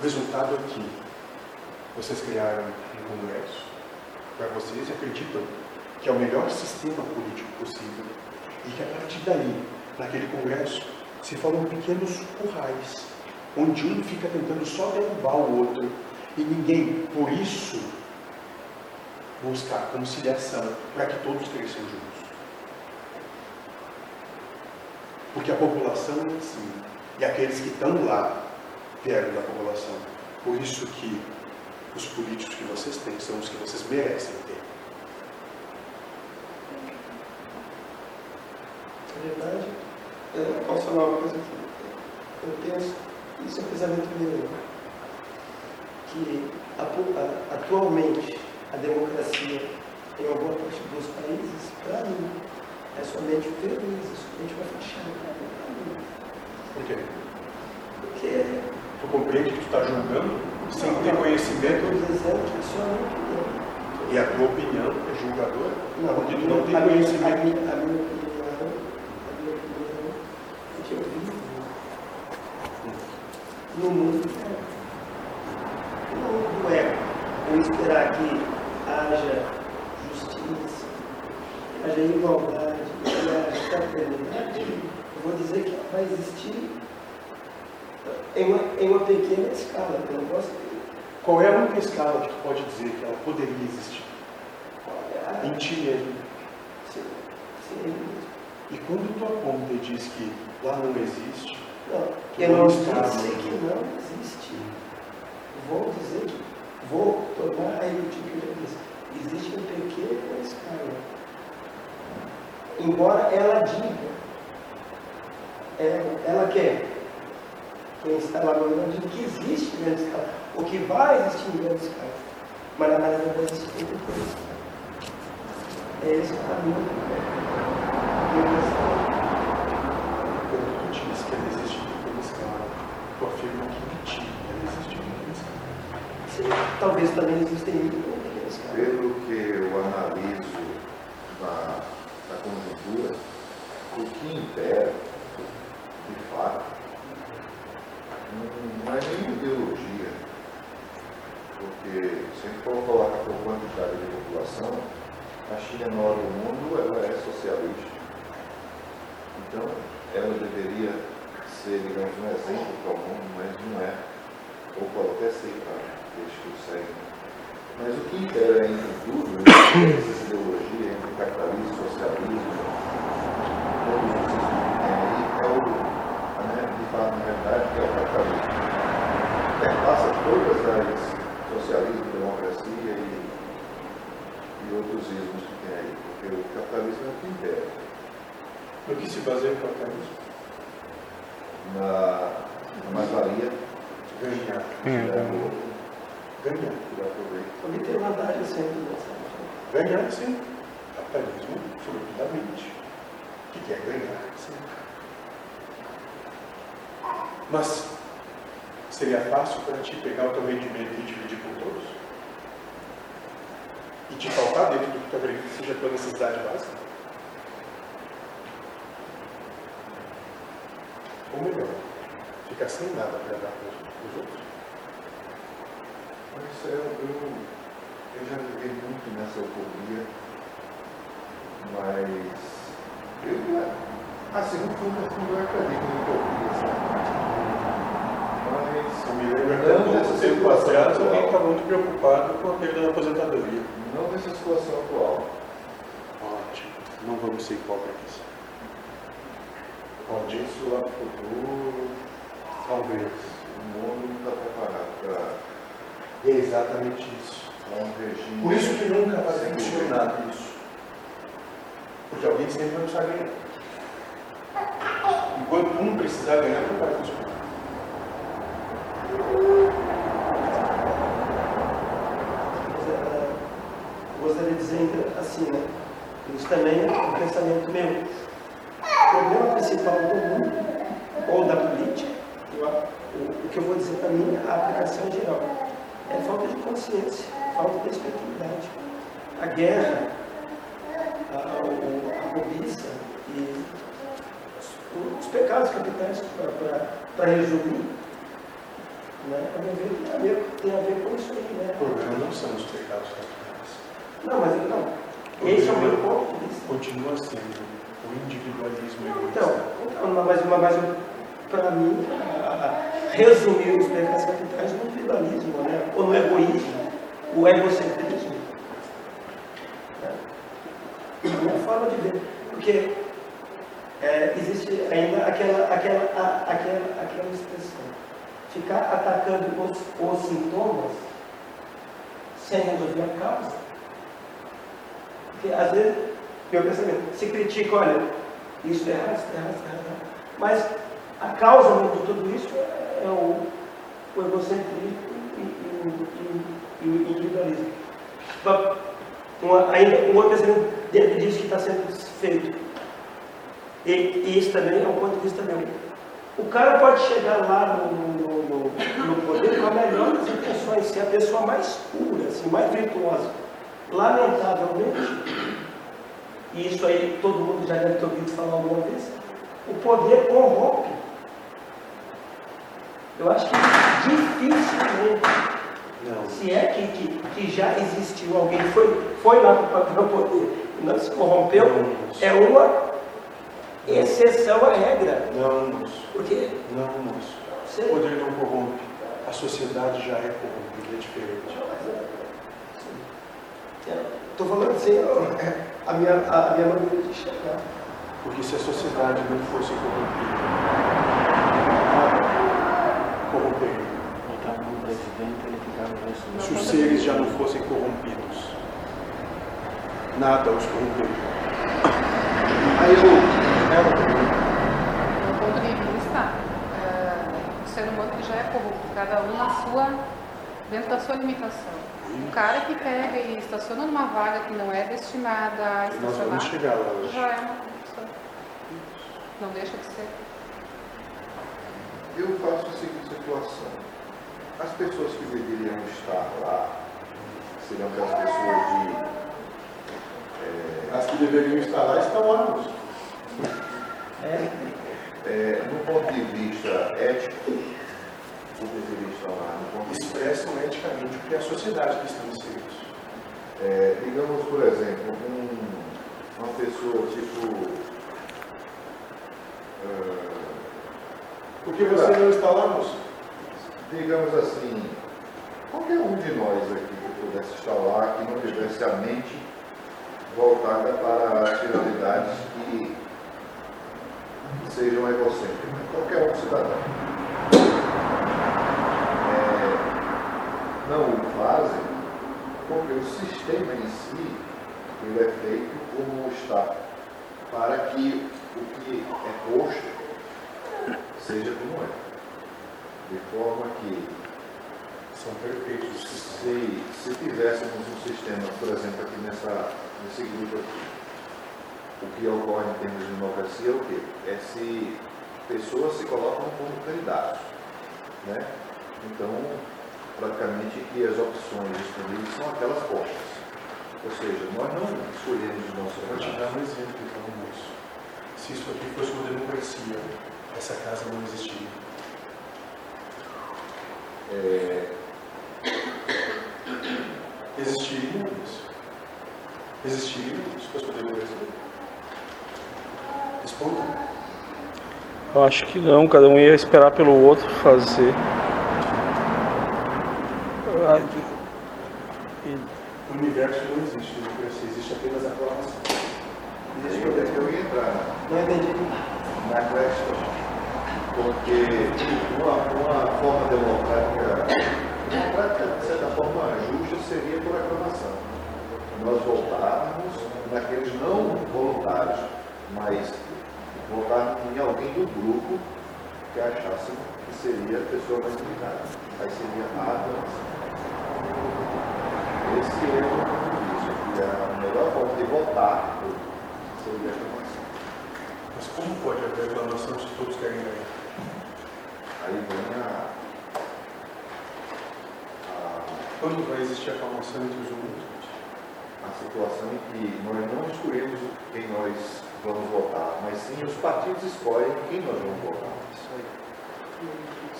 O resultado é que vocês criaram um congresso para vocês acreditam que é o melhor sistema político possível e que a partir daí, naquele congresso, se formam pequenos currais, onde um fica tentando só derrubar o outro e ninguém, por isso, busca a conciliação para que todos cresçam juntos. Porque a população é assim, e aqueles que estão lá vieram da população. Por isso que os políticos que vocês têm são os que vocês merecem ter. Na verdade, eu posso falar uma coisa aqui. Eu penso, isso é um pensamento meu, que a- atualmente a democracia em uma boa parte dos países, para mim, é somente o terrorismo, é somente uma fachada. Por quê? Porque Tu compreende que tu está julgando sem ter conhecimento eu dizendo que é uma opinião. e a tua opinião é julgadora? Não, porque a tu não tem a minha, a conhecimento. minha, a minha opinião, a minha opinião é que eu vivo no mundo. No mundo ego. Eu esperar que haja justiça, haja igualdade, que haja fraternidade, eu vou dizer que ela vai existir em uma, em uma pequena escala. Eu não posso Qual é a única escala que tu pode dizer que ela poderia existir? olhar. Em ti mesmo. Sim, sim. E quando tu aponta e diz que lá não existe, Não, Tu eu não disse está, que não existe. Vou dizer que vou tornar a o que eu já disse. Existe uma pequena escala. Embora ela diga, ela, ela quer, quem está lá no mundo diz que existe grande escala, ou que vai existir em grande escala, mas na verdade não vai existir em pequena escala. É esse o caminho. Eu penso, quando tu diz que ela existe em pequena escala, tu afirma que em ti ela existe em pequena escala. Sim, talvez também existem escala. Pelo que eu analiso na, na conjuntura, o que impera, de fato, não- é nem ideologia. Porque se a gente for colocar por quantidade de população, a China é maior do mundo, ela é socialista. Então, ela deveria ser, digamos, um exemplo para o mundo, mas não é. Ou pode até ser para o. Mas o que impera entre tudo, entre essas ideologias, entre capitalismo e socialismo, todos os ismos que tem aí, é o, né, de fato, na verdade, que é o capitalismo. Perpassa todas as socialismo, democracia e, e outros ismos que tem aí, porque o capitalismo é o que impera. No que se baseia o capitalismo? Na, na mais-valia, Ganhar. Ganhar. tirar proveito. Obter vantagem sempre nessa Ganhar, sim. Capitalismo, sobretudo que quer ganhar, sim. Mas seria fácil para ti pegar o teu rendimento e dividir com todos? E te faltar dentro do que tu acredita que seja a tua necessidade básica? Ou melhor, ficar sem nada para dar para os outros? Mas eu, eu, eu já vivi muito nessa utopia, mas eu, assim, no fundo, no fundo, eu acredito em utopia, sabe? Mas Eu me lembro até Não, nessa tempo situação atrás, alguém estava muito preocupado com a perda da aposentadoria. não nessa situação atual. Ótimo, não vamos ser hipócritas. Pode Isso lá no futuro, talvez. o mundo não está preparado para é exatamente isso. um regime. Por isso que nunca vai funcionar isso. Porque alguém sempre vai precisar ganhar. Enquanto um precisar ganhar, não vai funcionar. Mas, eh, gostaria de dizer assim, né? Isso também é um pensamento meu. O problema principal do mundo, ou da política, eu o, que eu vou dizer para mim, a aplicação geral, é falta de consciência, falta de espiritualidade. A guerra, a, a cobiça e os, os pecados capitais, para resumir, né? A meu ver, tem a ver, tem a ver com isso aí, né? O problema não são os pecados capitais. Não, mas não. Esse é o meu ponto de vista. Continua sendo o individualismo Então, egoísta. então mas, mas para mim, resumir os pecados capitais no individualismo, né? ou no egoísmo, o egocentrismo. É a minha forma de ver. Porque é, existe ainda aquela, aquela, a- aquela, aquela expressão. Ficar atacando os, os sintomas sem resolver a causa. Porque às vezes, meu pensamento, se critica, olha, Isso é errado, isso é errado, isso é errado. Mas a causa de tudo isso é o, o egocentrismo e, o individualismo. Uma, ainda um outro exemplo dentro disso que está sendo feito. E, e isso também é um ponto de vista meu. O cara pode chegar lá no, no, no, no poder com a melhor das intenções, ser a pessoa mais pura, assim, mais virtuosa. Lamentavelmente, e isso aí todo mundo já deve ter ouvido falar alguma vez, o poder corrompe. Eu acho que dificilmente, não. se é que, que, que já existiu alguém que foi, foi lá para o poder e não se corrompeu, não, é uma exceção à regra. Não, moço. Por quê? Não, moço. O poder não corrompe. A sociedade já é corrompida, é diferente. Estou falando assim, a minha, a, a minha maneira de enxergar. Porque se a sociedade não fosse corrompida, corromperia. Se os seres já não fossem corrompidos, nada os corromperia. Aí eu, né, do ponto de vista, uh, o ser humano já é corrupto, cada um na sua, dentro da sua limitação. O cara que pega e estaciona numa vaga que não é destinada a estacionar, Nós vamos chegar lá hoje. já é uma corrupção. Não deixa de ser. Eu faço a seguinte situação. As pessoas que deveriam estar lá seriam aquelas pessoas de. É... As que deveriam estar lá estão lá. É. É, no ponto de vista ético, deveria estar lá. No Expressam eticamente o que é a sociedade que estamos inseridos. É, digamos, por exemplo, um, uma pessoa tipo. Uh, por que você não está lá? Digamos assim, qualquer um de nós aqui que pudesse estar lá, que não tivesse a mente voltada para as finalidades que sejam egocêntricas. Qualquer um cidadão. não o fazem porque o sistema em si ele é feito como está, para que o que é posto seja como é. De forma que são perfeitos. Se, se tivéssemos um sistema, por exemplo, aqui nessa, nesse grupo aqui, o que ocorre em termos de democracia é o quê? É se pessoas se colocam como candidatos. Né? Então, praticamente que as opções disponíveis são aquelas postas. Ou seja, nós não escolhemos o nosso Vou te dar um exemplo, então, moço. Se isso aqui fosse uma democracia, essa casa não existiria. É... Existiria isso. Existiria se fosse uma democracia? Responda. Eu acho que não, cada um ia esperar pelo outro fazer. O universo não existe, existe apenas a aclamação. Deixa eu, eu ia entrar não entendi. na questão, porque uma, uma forma democrática, democrática, de certa forma, justa seria por aclamação. Nós voltarmos naqueles não voluntários, mas voltarmos em alguém do grupo que achássemos que seria a pessoa mais indicada. Aí seria a aclamação. Esse é o que é a melhor forma de votar seria a aclamação. Mas como pode haver aclamação se todos querem ganhar? Aí vem a, a. Quando vai existir aclamação entre os humanos? A situação em que nós não escolhemos quem nós vamos votar, mas sim os partidos escolhem quem nós vamos votar. Isso aí.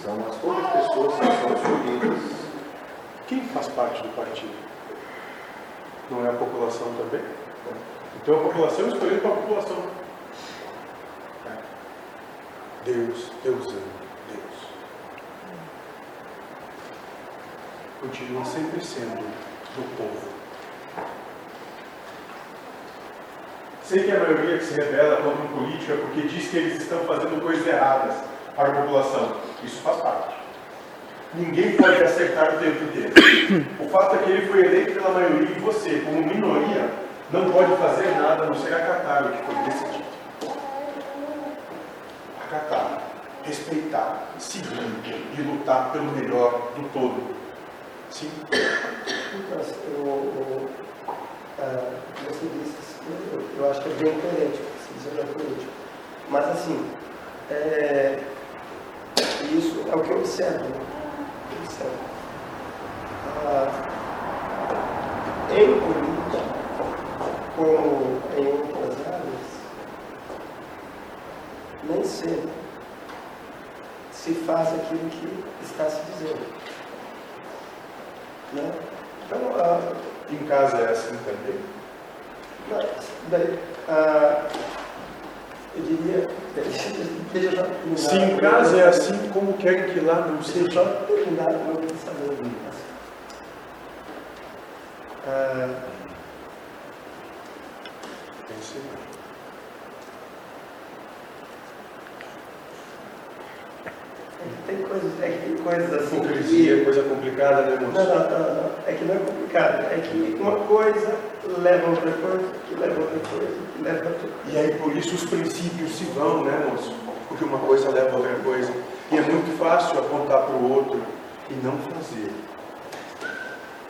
São as poucas pessoas que são escolhidas. Quem faz parte do partido? Não é a população também? Então a população escolheu para a população. Deus, Deus ama, Deus. Continua sempre sendo do povo. Sei que a maioria que se rebela contra político é porque diz que eles estão fazendo coisas erradas para a população. Isso faz parte. Ninguém pode acertar o tempo inteiro. O fato é que ele foi eleito pela maioria e você, como minoria, não pode fazer nada a não ser acatar o que foi decidido. acatar, respeitar, seguir e lutar pelo melhor do todo. Sim? Então, assim, eu, eu, ah, você disse, eu, eu acho que é bem coerente, se dizer é político. Mas assim, é, isso é o que eu observo. Né? Eu observo. Ah, em política, como em outras áreas, nem sempre se faz aquilo que está se dizendo. Né? Então, ah, Em casa é assim também? daí, ah, eu diria, deixa eu terminar. Se em casa é assim, como querem que lá não Deixa eu seja? só terminar o meu pensamento. Ah, Pense lá. é tem coisas, é que tem coisas assim. Hipocrisia complicada, né, Não, não, não, não. É que não é complicado. É que uma coisa leva a outra coisa, que leva a outra coisa, que leva a outra coisa. E aí por isso os princípios se vão, né, moço? Porque uma coisa leva a outra coisa. E é muito fácil apontar para o outro e não fazer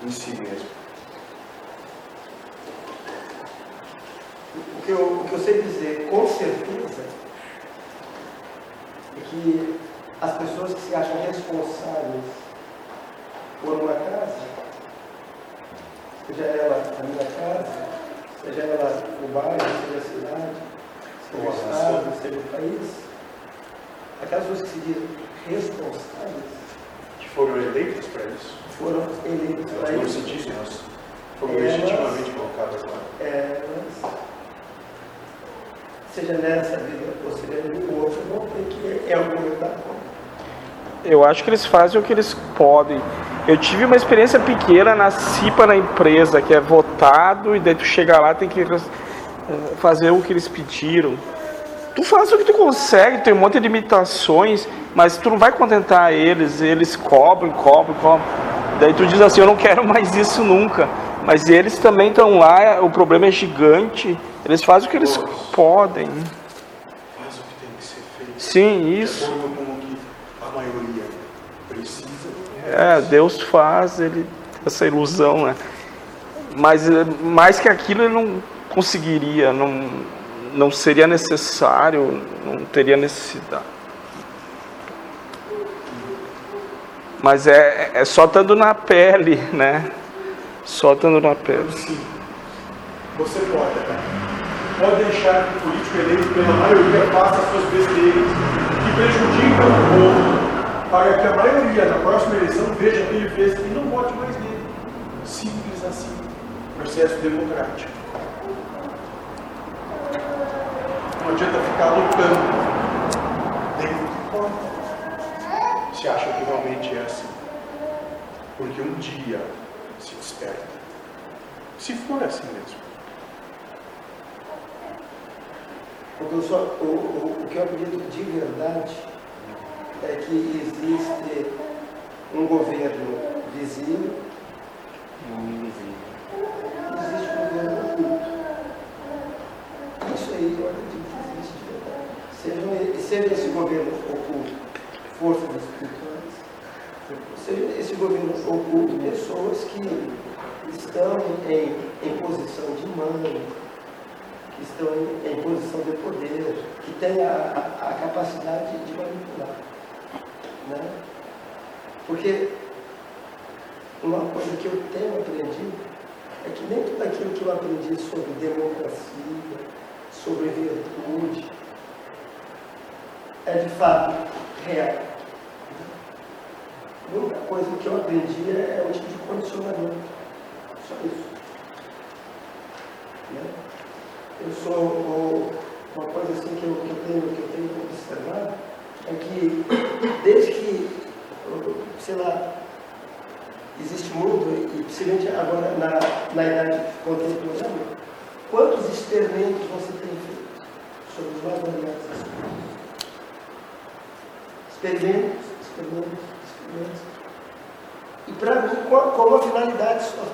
em si mesmo. O que, eu, o que eu sei dizer com certeza é que as pessoas que se acham responsáveis por uma casa, seja ela a minha casa, seja ela o bairro, seja a cidade, seja o estado, seja o país, aquelas pessoas que se dizem responsáveis Que foram eleitas para isso. foram eleitas para isso. dizem, elas foram Elas- legitimamente colocadas lá. elas, seja nessa vida ou seja em outra, vão ter que, em algum momento, dar conta. Eu acho que eles fazem o que eles podem. Eu tive uma experiência pequena na CIPA na empresa, que é votado e daí tu chega lá tem que eh, fazer o que eles pediram. Tu faz o que tu consegue, tem um monte de limitações, mas tu não vai contentar eles, eles cobram, cobram, cobram. Daí tu diz assim, eu não quero mais isso nunca. Mas eles também estão lá, o problema é gigante, eles fazem o que eles podem. Faz o que tem que ser feito. Sim, isso. acordo com o que a maioria precisa. É, Deus faz ele essa ilusão, né? Mas eh, mais que aquilo ele não conseguiria, não, não seria necessário, não teria necessidade. Mas é, é só estando na pele, né? Só estando na pele. Sim. Você pode, né? Pode deixar que o político eleito pela maioria faça as suas besteiras que prejudicam o povo, para que a maioria na próxima eleição veja que ele fez e não vote mais nele. Simples assim. Processo democrático. Não adianta ficar lutando dentro de porta. Se acha que realmente é assim. Porque um dia se desperta. Se for assim mesmo. Só, o, o, o que eu acredito de verdade é que existe um governo visível existe um governo oculto. Isso aí eu acredito que existe de verdade. Seja, seja esse governo oculto forças espirituais, seja esse governo oculto pessoas que estão em, em posição de mando, que estão em, em posição de poder, que têm a, a, a capacidade de manipular. Né? Porque uma coisa que eu tenho aprendido é que nem tudo aquilo que eu aprendi sobre democracia, sobre virtude, é de fato real. A única coisa que eu aprendi é o tipo de condicionamento. Só isso. Né? Eu sou uma coisa assim que eu, que eu tenho, que eu tenho observado é que desde que, sei lá, existe mundo, e principalmente agora na, na idade contemporânea, quantos experimentos você tem feito sobre os mais assuntos? Experimentos, experimentos, experimentos. E para mim, com, a- com uma finalidade só,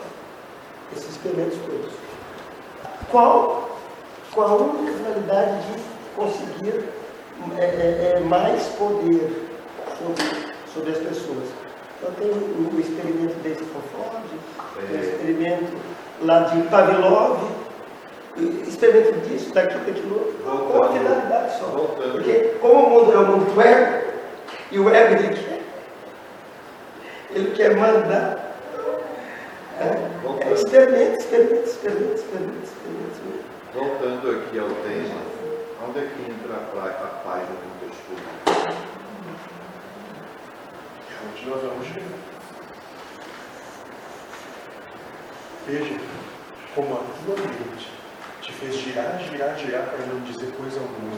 esses experimentos todos. Qual, qual a única finalidade de conseguir é, é, é mais poder sobre, sobre as pessoas. Então tem o, o experimento desse Foford, o É. experimento lá de Pavlov, experimento disso, daquilo, daquilo, com uma finalidade só. Voltando. Porque como o mundo é o mundo do ego, e o ego ele quer, ele quer mandar. É experimento, experimento, experimento, experimento, experimento. Voltando aqui ao tema, onde é que entra a, paz no? É onde nós vamos chegar. Veja como a tua mente te fez girar, girar, girar para não dizer coisa alguma.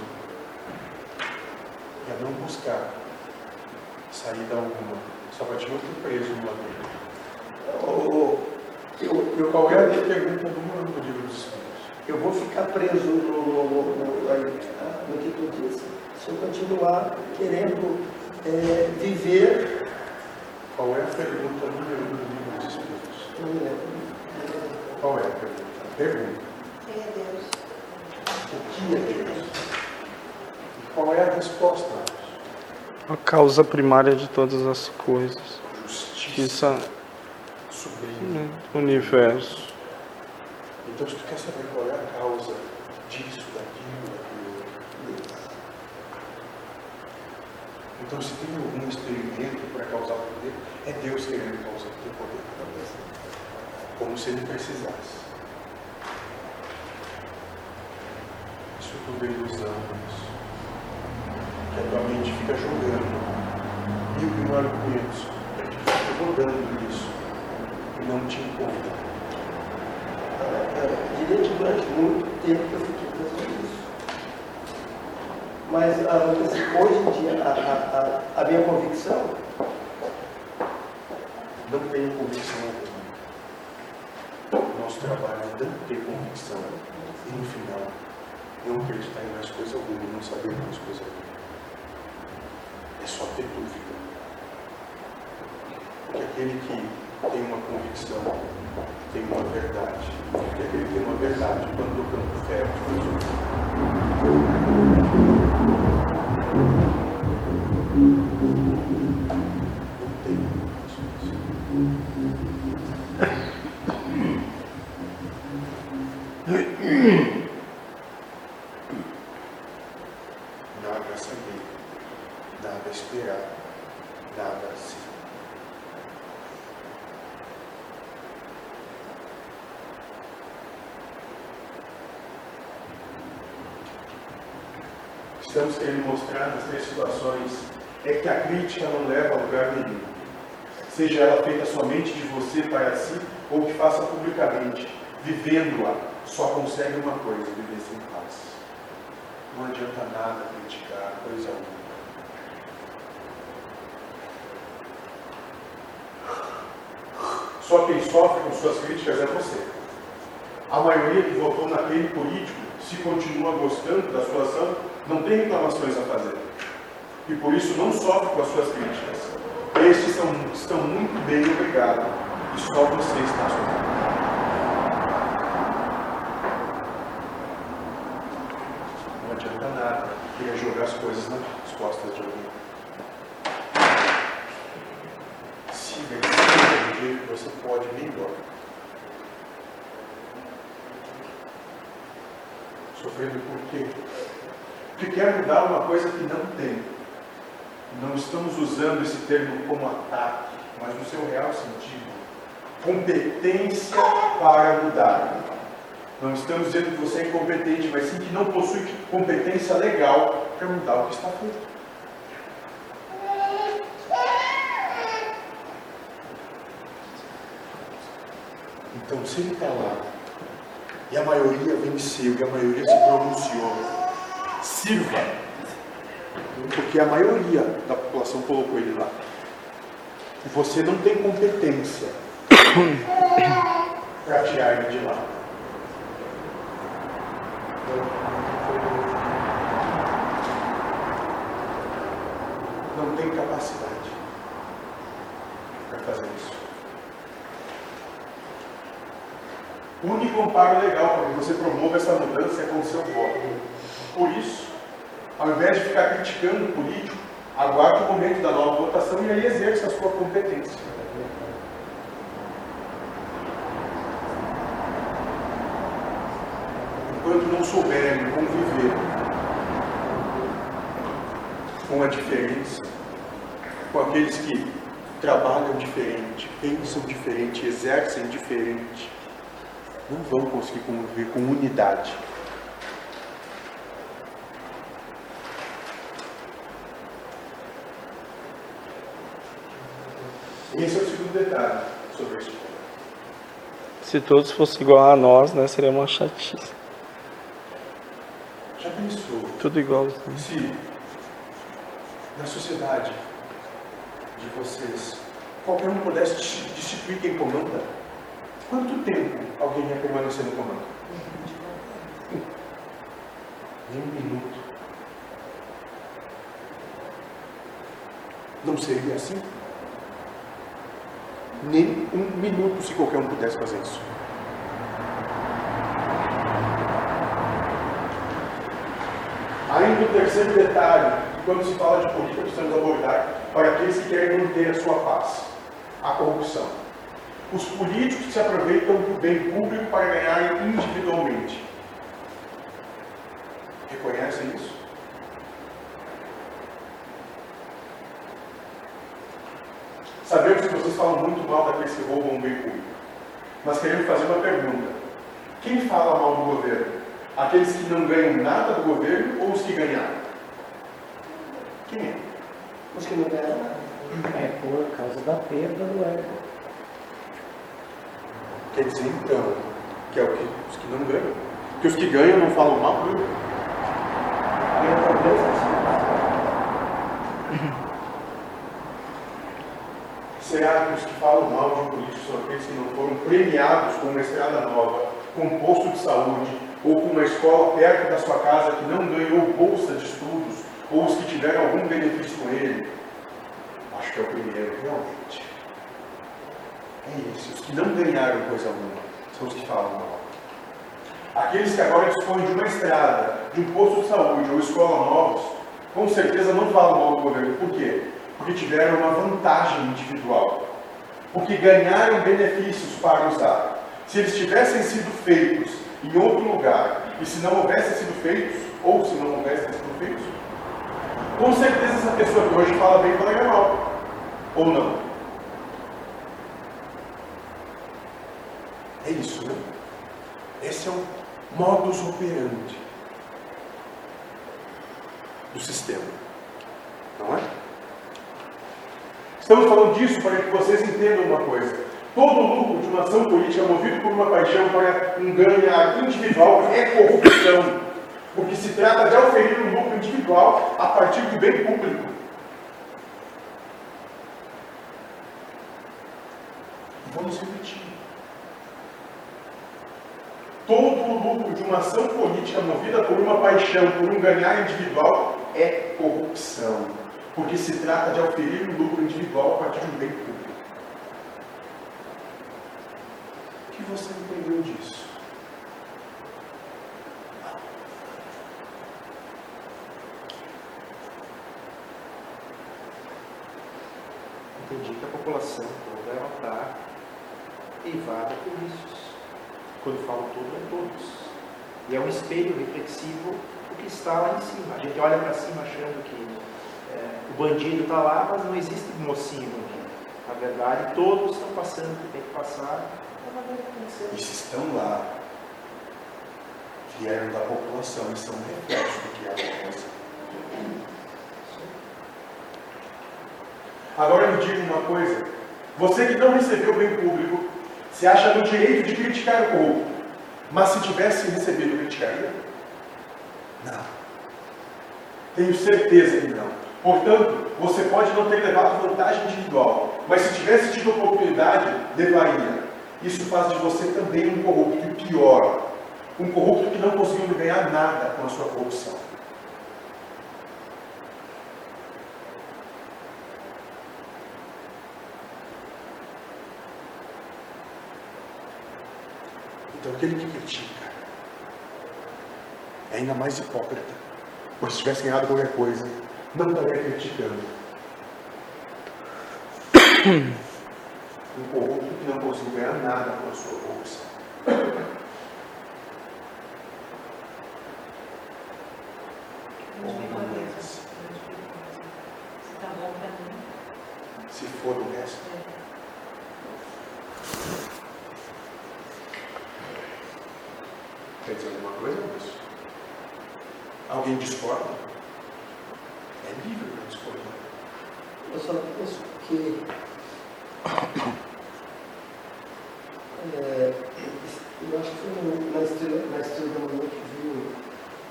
Para não buscar saída alguma. Só para te manter preso numa vida. Oh, eu, eu, Qual a tua pergunta do mundo do livro dos Espíritos? Eu vou ficar preso no, no, no, no que tu disse se eu continuar querendo é, viver. Qual é a pergunta número um do livro dos Espíritos? não lembro. Qual é a pergunta? A pergunta. Quem é Deus? O que é Deus? E qual é a resposta? A causa primária de todas as coisas. Justiça Justiça sublime. no universo. Então, se tu quer saber qual é a causa disso, daquilo, daquilo então se tem algum experimento para causar poder, é Deus querendo causar o teu poder. Como se ele precisasse. Isso tudo é ilusão, isso. Que a tua mente fica jogando mil e um argumentos, para que tu fica rodando isso e não te encontra. Eu durante muito tempo eu fiquei pensando nisso. Mas assim, hoje em dia, a, a, a, a minha convicção não tenho convicção alguma. Nosso trabalho é não ter convicção e no final não acreditar em mais coisa alguma, não saber mais coisa alguma. É só ter dúvida. Porque aquele que tem uma convicção tem uma verdade. Porque aquele que tem uma verdade, quando no campo fértil, não tem coisa. Nada a saber, nada a esperar, nada a ser. Estamos querendo mostrar nas três situações é que a crítica não leva a lugar nenhum. Seja ela feita somente de você para si ou que faça publicamente, vivendo-a, só consegue uma coisa, viver sem paz. Não adianta nada criticar coisa alguma. Só quem sofre com suas críticas é você. A maioria que votou naquele político, se continua gostando da sua ação, não tem reclamações a fazer. E por isso não sofre com as suas críticas. Estes são, estão muito bem obrigados e só você está sofrendo. Não adianta nada querer jogar as coisas nas costas de alguém. E do jeito que você pode melhor. Sofrendo por quê? Porque quer mudar uma coisa que não tem. Não estamos usando esse termo como ataque, mas no seu real sentido. Competência para mudar. Não estamos dizendo que você é incompetente, mas sim que não possui competência legal para mudar o que está feito. Então, se ele está lá, e a maioria venceu, e a maioria se pronunciou, sirva. Porque a maioria da população colocou ele lá. Você não tem competência para tirar ele de lá. Não tem capacidade para fazer isso. O único amparo legal para que você promova essa mudança é com o seu voto. Por isso, Ao invés de ficar criticando o político, aguarde o momento da nova votação e aí exerça a sua competência. Enquanto não souberem conviver com a diferença, com aqueles que trabalham diferente, pensam diferente, exercem diferente, não vão conseguir conviver com unidade. Esse é o segundo detalhe sobre isso. Se todos fossem igual a nós, né, seria uma chatice. Já pensou Tudo igual. se na sociedade de vocês qualquer um pudesse destituir quem comanda? Quanto tempo alguém ia permanecer no comando? Nem um minuto. Não seria assim? Nem um minuto se qualquer um pudesse fazer isso. Ainda o terceiro detalhe, quando se fala de política, precisamos abordar para aqueles que querem manter a sua paz: a corrupção. Os políticos se aproveitam do bem público para ganharem individualmente. Reconhecem isso? Sabemos que vocês falam muito mal daqueles que roubam o bem público. Mas queremos fazer uma pergunta. Quem fala mal do governo? Aqueles que não ganham nada do governo ou os que ganharam? Quem é? Os que não ganharam nada. É por causa da perda do ego. Quer dizer, então, que é o que os que não ganham. Que os que ganham não falam mal, viu? E o problema é assim. Será que os que falam mal de um político são aqueles que não foram premiados com uma estrada nova, com um posto de saúde, ou com uma escola perto da sua casa que não ganhou bolsa de estudos, ou os que tiveram algum benefício com ele? Acho que é o primeiro, realmente. É esse, os que não ganharam coisa alguma, são os que falam mal. Aqueles que agora dispõem de uma estrada, de um posto de saúde ou escola novos, com certeza não falam mal do governo. Por quê? Porque tiveram uma vantagem individual. Porque ganharam benefícios para usar. Se eles tivessem sido feitos em outro lugar, e se não houvessem sido feitos, ou se não houvessem sido feitos, com certeza essa pessoa que hoje fala bem falaria mal. Ou não? É isso, né? Esse é o modus operandi do sistema. Não é? Estamos falando disso para que vocês entendam uma coisa. Todo lucro de uma ação política movido por uma paixão para um ganho individual é corrupção. Porque se trata de oferir um lucro individual a partir do bem público. Vamos repetir. Todo lucro de uma ação política movida por uma paixão, por um ganhar individual, é corrupção. Porque se trata de oferir um lucro individual a partir de um bem público. O que você entendeu disso? Entendi que a população toda ela está eivada por vícios. Quando falo todo, é todos. E é um espelho reflexivo do que está lá em cima. A gente olha para cima achando que o bandido está lá, mas não existe mocinho bandido. Na verdade, todos estão passando o que tem que passar. E se estão lá, vieram da população e são reflexos do que é a população. Agora me diga uma coisa. Você que não recebeu bem público, se acha no direito de criticar o corrupto. Mas se tivesse recebido, criticaria? Não. Tenho certeza que não. Portanto, você pode não ter levado vantagem individual, mas se tivesse tido oportunidade, levaria. Isso faz de você também um corrupto, pior, um corrupto que não conseguiu ganhar nada com a sua corrupção. Então, aquele que critica é ainda mais hipócrita, ou se tivesse ganhado qualquer coisa, não estaria criticando. Um corrupto que não conseguiu ganhar nada com a sua corrupção. Se tá bom pra mim. Se for o resto. Quer dizer alguma coisa, moço? Alguém discorda? É livre para discordar. Eu só penso que é, eu acho que foi no- na estrela, na estrela da manhã que viu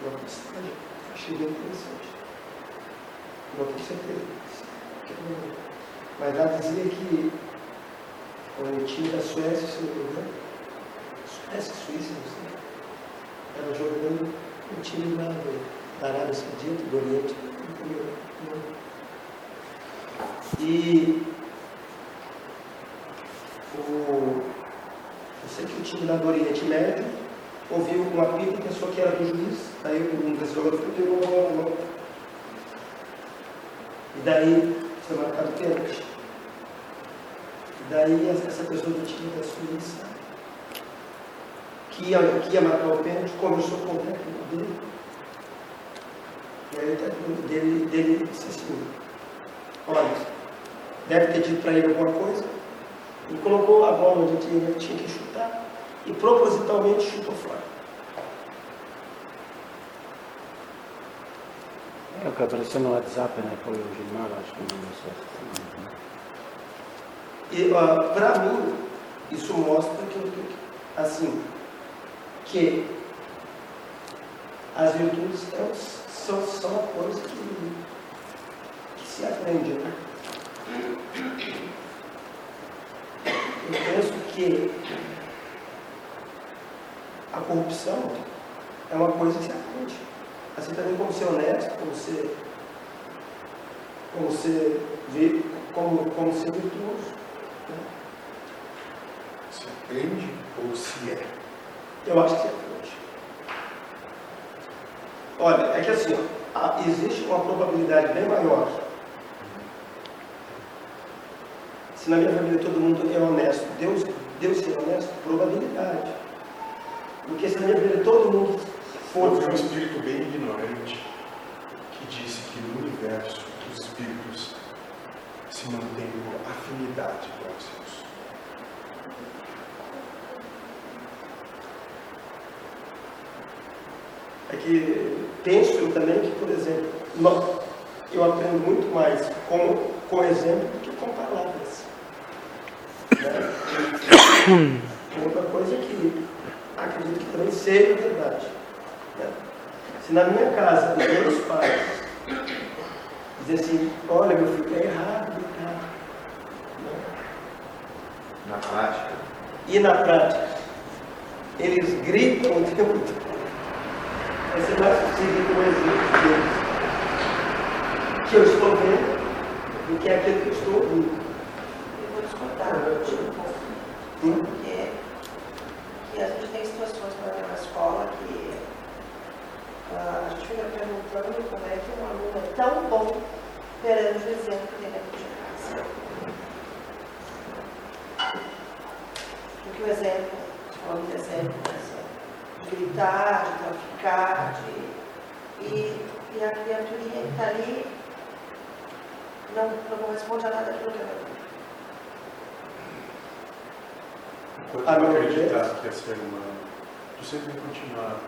uma postagem, achei bem interessante. Não tenho certeza. que não- Mas lá dizia que o time da Suécia, se não me engano, Suécia, Suíça, não sei, estava jogando um time lá do, da Arábia Saudita, do Oriente, entendeu? E o, eu sei que o time lá do Oriente Médio ouviu um apito e pensou que era do juiz, aí um dos jogadores pegou a bola na mão. E daí foi marcado pênalti. E daí essa essa pessoa do time da Suíça, que ia, que ia marcar o pênalti, conversou com o técnico dele. E aí o técnico dele, dele disse assim, olha, deve ter dito para ele alguma coisa, e colocou a bola onde ele tinha que chutar e propositalmente chutou fora. É o que apareceu no WhatsApp, né? Foi o Gilmar, acho que não sei. E para mim, isso mostra que- assim, que as virtudes é- são, são uma coisa que, que se aprende. Né? Eu penso que a corrupção é uma coisa que se aprende. Assim também como ser honesto, como ser, como ser, como, como ser virtuoso. né? Se aprende ou se é? Eu acho que se aprende. Olha, é que assim, ó, existe uma probabilidade bem maior. Se na minha família todo mundo é honesto, Deus, Deus ser honesto, probabilidade. Porque se na minha família todo mundo for. Houve um espírito bem ignorante que disse que no universo os espíritos se mantêm por afinidade próximos. É que penso também que, por exemplo, eu aprendo muito mais com, com exemplo do que com palavras. Né? Outra coisa que acredito que também seja verdade. né? Se na minha casa, os meus pais dizem assim, olha meu filho, é errado, tá? Né? Na prática, E na prática, eles gritam o tempo todo. Vai ser mais possível com o exemplo deles. Que eu estou vendo do que aquilo que eu estou ouvindo. Eu vou discordar contigo um pouco. Hum? Porque que a gente tem situações na escola que ah, a gente fica perguntando como é que um aluno é tão bom perante o exemplo que dentro de casa. Porque o exemplo, falando de exemplo, de gritar, de traficar, de, e, e a criaturinha que está ali não, não corresponde a nada daquilo que ela eu não, acreditar que é ser humano, tu sempre vai continuar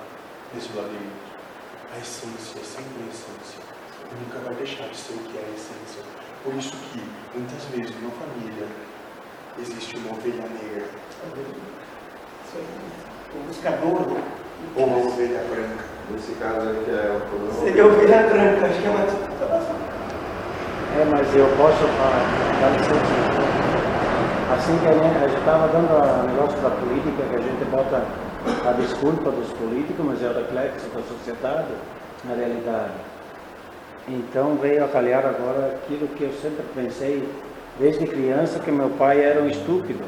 nesse labirinto. A essência sempre a essência. Nunca vai deixar de ser o que é a essência. Por isso que, muitas vezes, numa família, existe uma ovelha negra Isso aí, O buscador né? ou uma ovelha branca. nesse caso aí que é o problema. seria ovelha branca, acho que é uma É, mas eu posso falar, dar licença. Assim que a gente a gente estava dando o negócio da política, que a gente bota a desculpa dos políticos, mas é o reflexo da sociedade, na realidade. Então veio a calhar agora aquilo que eu sempre pensei desde criança, que meu pai era um estúpido.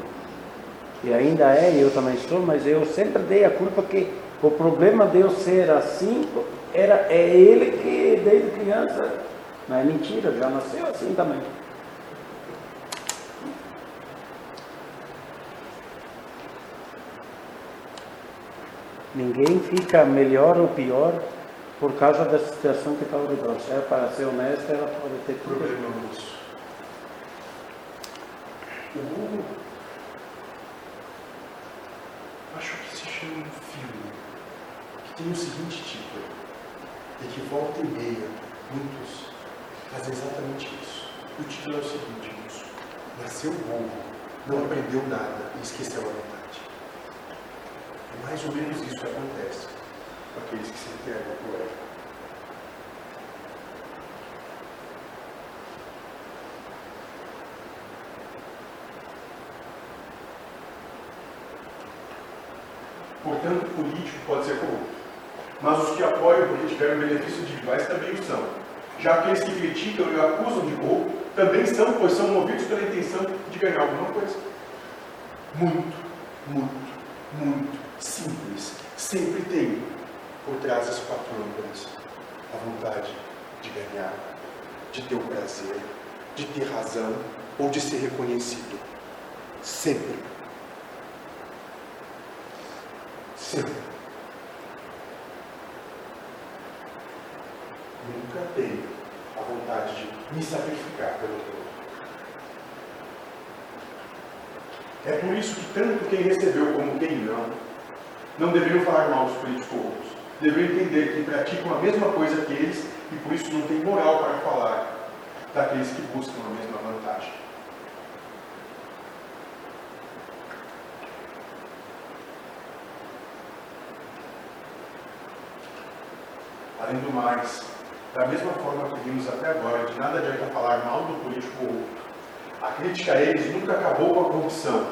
E ainda é, e eu também sou, mas eu sempre dei a culpa que o problema de eu ser assim era, é ele que desde criança. Não é mentira, já nasceu assim também. Ninguém fica melhor ou pior por causa da situação que ao redor. Se é para ser honesto, ela pode ter tudo. problema nisso. O Google, acho que se chama um filme, que tem o seguinte título, e que volta e meia, muitos fazem exatamente isso. E o título é o seguinte, moço, nasceu burro, não aprendeu nada e esqueceu a vontade. É mais ou menos isso que acontece aqueles que se entregam ao ego. Portanto, o político pode ser corrupto. Mas os que apoiam o político ganham benefícios individuais também o são. Já aqueles que criticam e o acusam de corrupto também são, pois são movidos pela intenção de ganhar alguma coisa. Muito, muito, muito simples. Sempre tem por trás das quatro âncoras a vontade de ganhar, de ter o prazer, de ter razão ou de ser reconhecido. Sempre. Sempre. Nunca tenho a vontade de me sacrificar pelo outro. É por isso que tanto quem recebeu como quem não, não deveriam falar mal dos políticos corruptos. Deveriam entender que praticam a mesma coisa que eles e por isso não tem moral para falar daqueles que buscam a mesma vantagem. Além do mais, da mesma forma que vimos até agora, de nada adianta falar mal do político corrupto. A crítica a eles nunca acabou com a corrupção.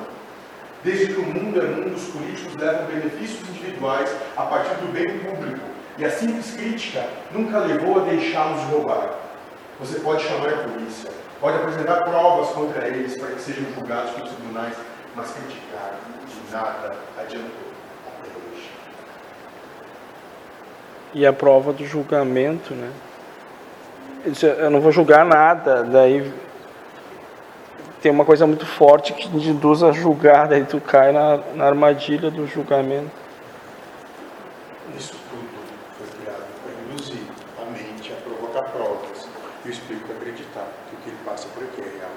Desde que o mundo é mundo, os políticos levam benefícios individuais a partir do bem público. E a simples crítica nunca levou a deixá-los roubar. Você pode chamar a polícia, pode apresentar provas contra eles para que sejam julgados pelos tribunais, mas criticar de nada adiantou até hoje. E a prova do julgamento, né? Eu não vou julgar nada, daí tem uma coisa muito forte que te induz a julgar, daí tu cai na, na armadilha do julgamento. Isso tudo foi criado para induzir a mente a provocar provas e o espírito a acreditar que o que ele passa por aqui é real.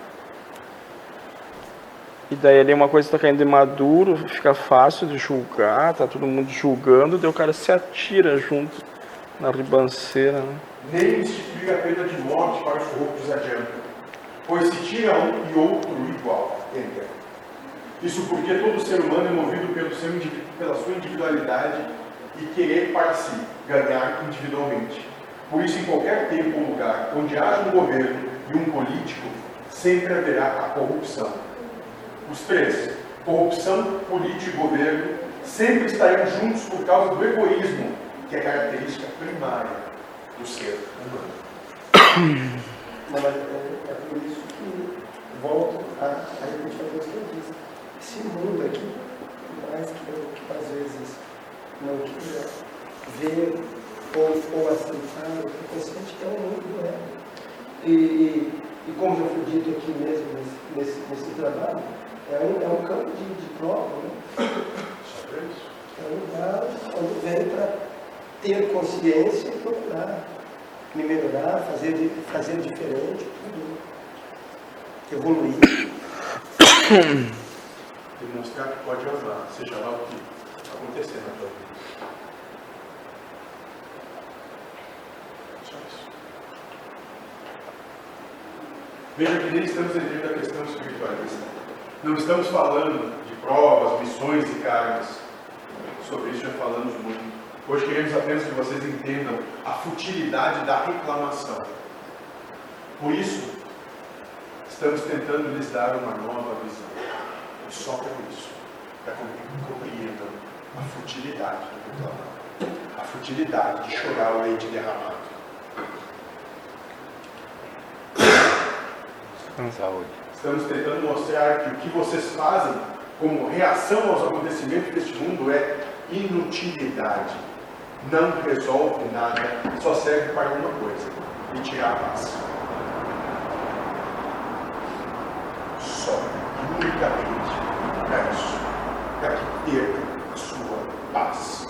E daí ali uma coisa tá caindo de maduro, fica fácil de julgar, tá todo mundo julgando, daí o cara se atira junto na ribanceira, né? Nem instituir a pena de morte para os corruptos adianta, pois se tira um e outro igual. Entenda. Isso porque todo ser humano é movido pelo seu, pela sua individualidade e querer para si ganhar individualmente. Por isso, em qualquer tempo ou lugar onde haja um governo e um político, sempre haverá a corrupção. Os três, corrupção, político e governo, sempre estarão juntos por causa do egoísmo, que é característica primária do ser humano. Mas é, é por isso que volto a, a repetir uma coisa que eu disse. Esse mundo aqui, mais que que às vezes não queira ver ou, ou aceitar, o inconsciente é um mundo do ego. E, e, e como já foi dito aqui mesmo nesse, nesse, nesse trabalho, é um, é um campo de, de prova, né? Só para isso. É um lugar onde vem para ter consciência e procurar me melhorar, fazer, fazer diferente, tudo. evoluir. Demonstrar que pode amar, seja lá o que acontecer na tua vida. Só isso. Veja que nem estamos dentro da questão espiritualista. Não estamos falando de provas, missões e cargas. Sobre isso já falamos muito. Hoje queremos apenas que vocês entendam a futilidade da reclamação. Por isso, estamos tentando lhes dar uma nova visão. E só por isso, para que compreendam a futilidade do reclamar. A futilidade de chorar o leite derramado. Saúde. Estamos tentando mostrar que o que vocês fazem como reação aos acontecimentos deste mundo é inutilidade. não resolve nada, só serve para uma coisa: e tirar a paz. Só, unicamente para isso, para que perca a sua paz.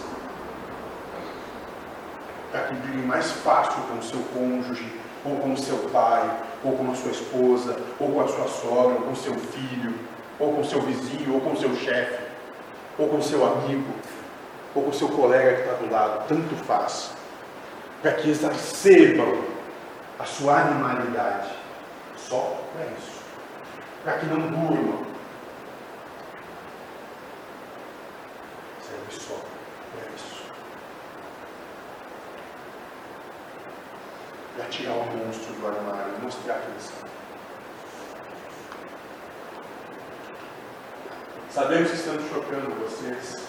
Para que brigue mais fácil com o seu cônjuge, ou com o seu pai, ou com a sua esposa, ou com a sua sogra, ou com o seu filho, ou com o seu vizinho, ou com o seu chefe, ou com o seu amigo, ou com o seu colega que está do lado, tanto faz, para que exacerbam a sua animalidade. Só para isso. Para que não durmam. Serve só para isso. Para tirar o monstro do armário mostrar quem são. Sabemos que estamos chocando vocês,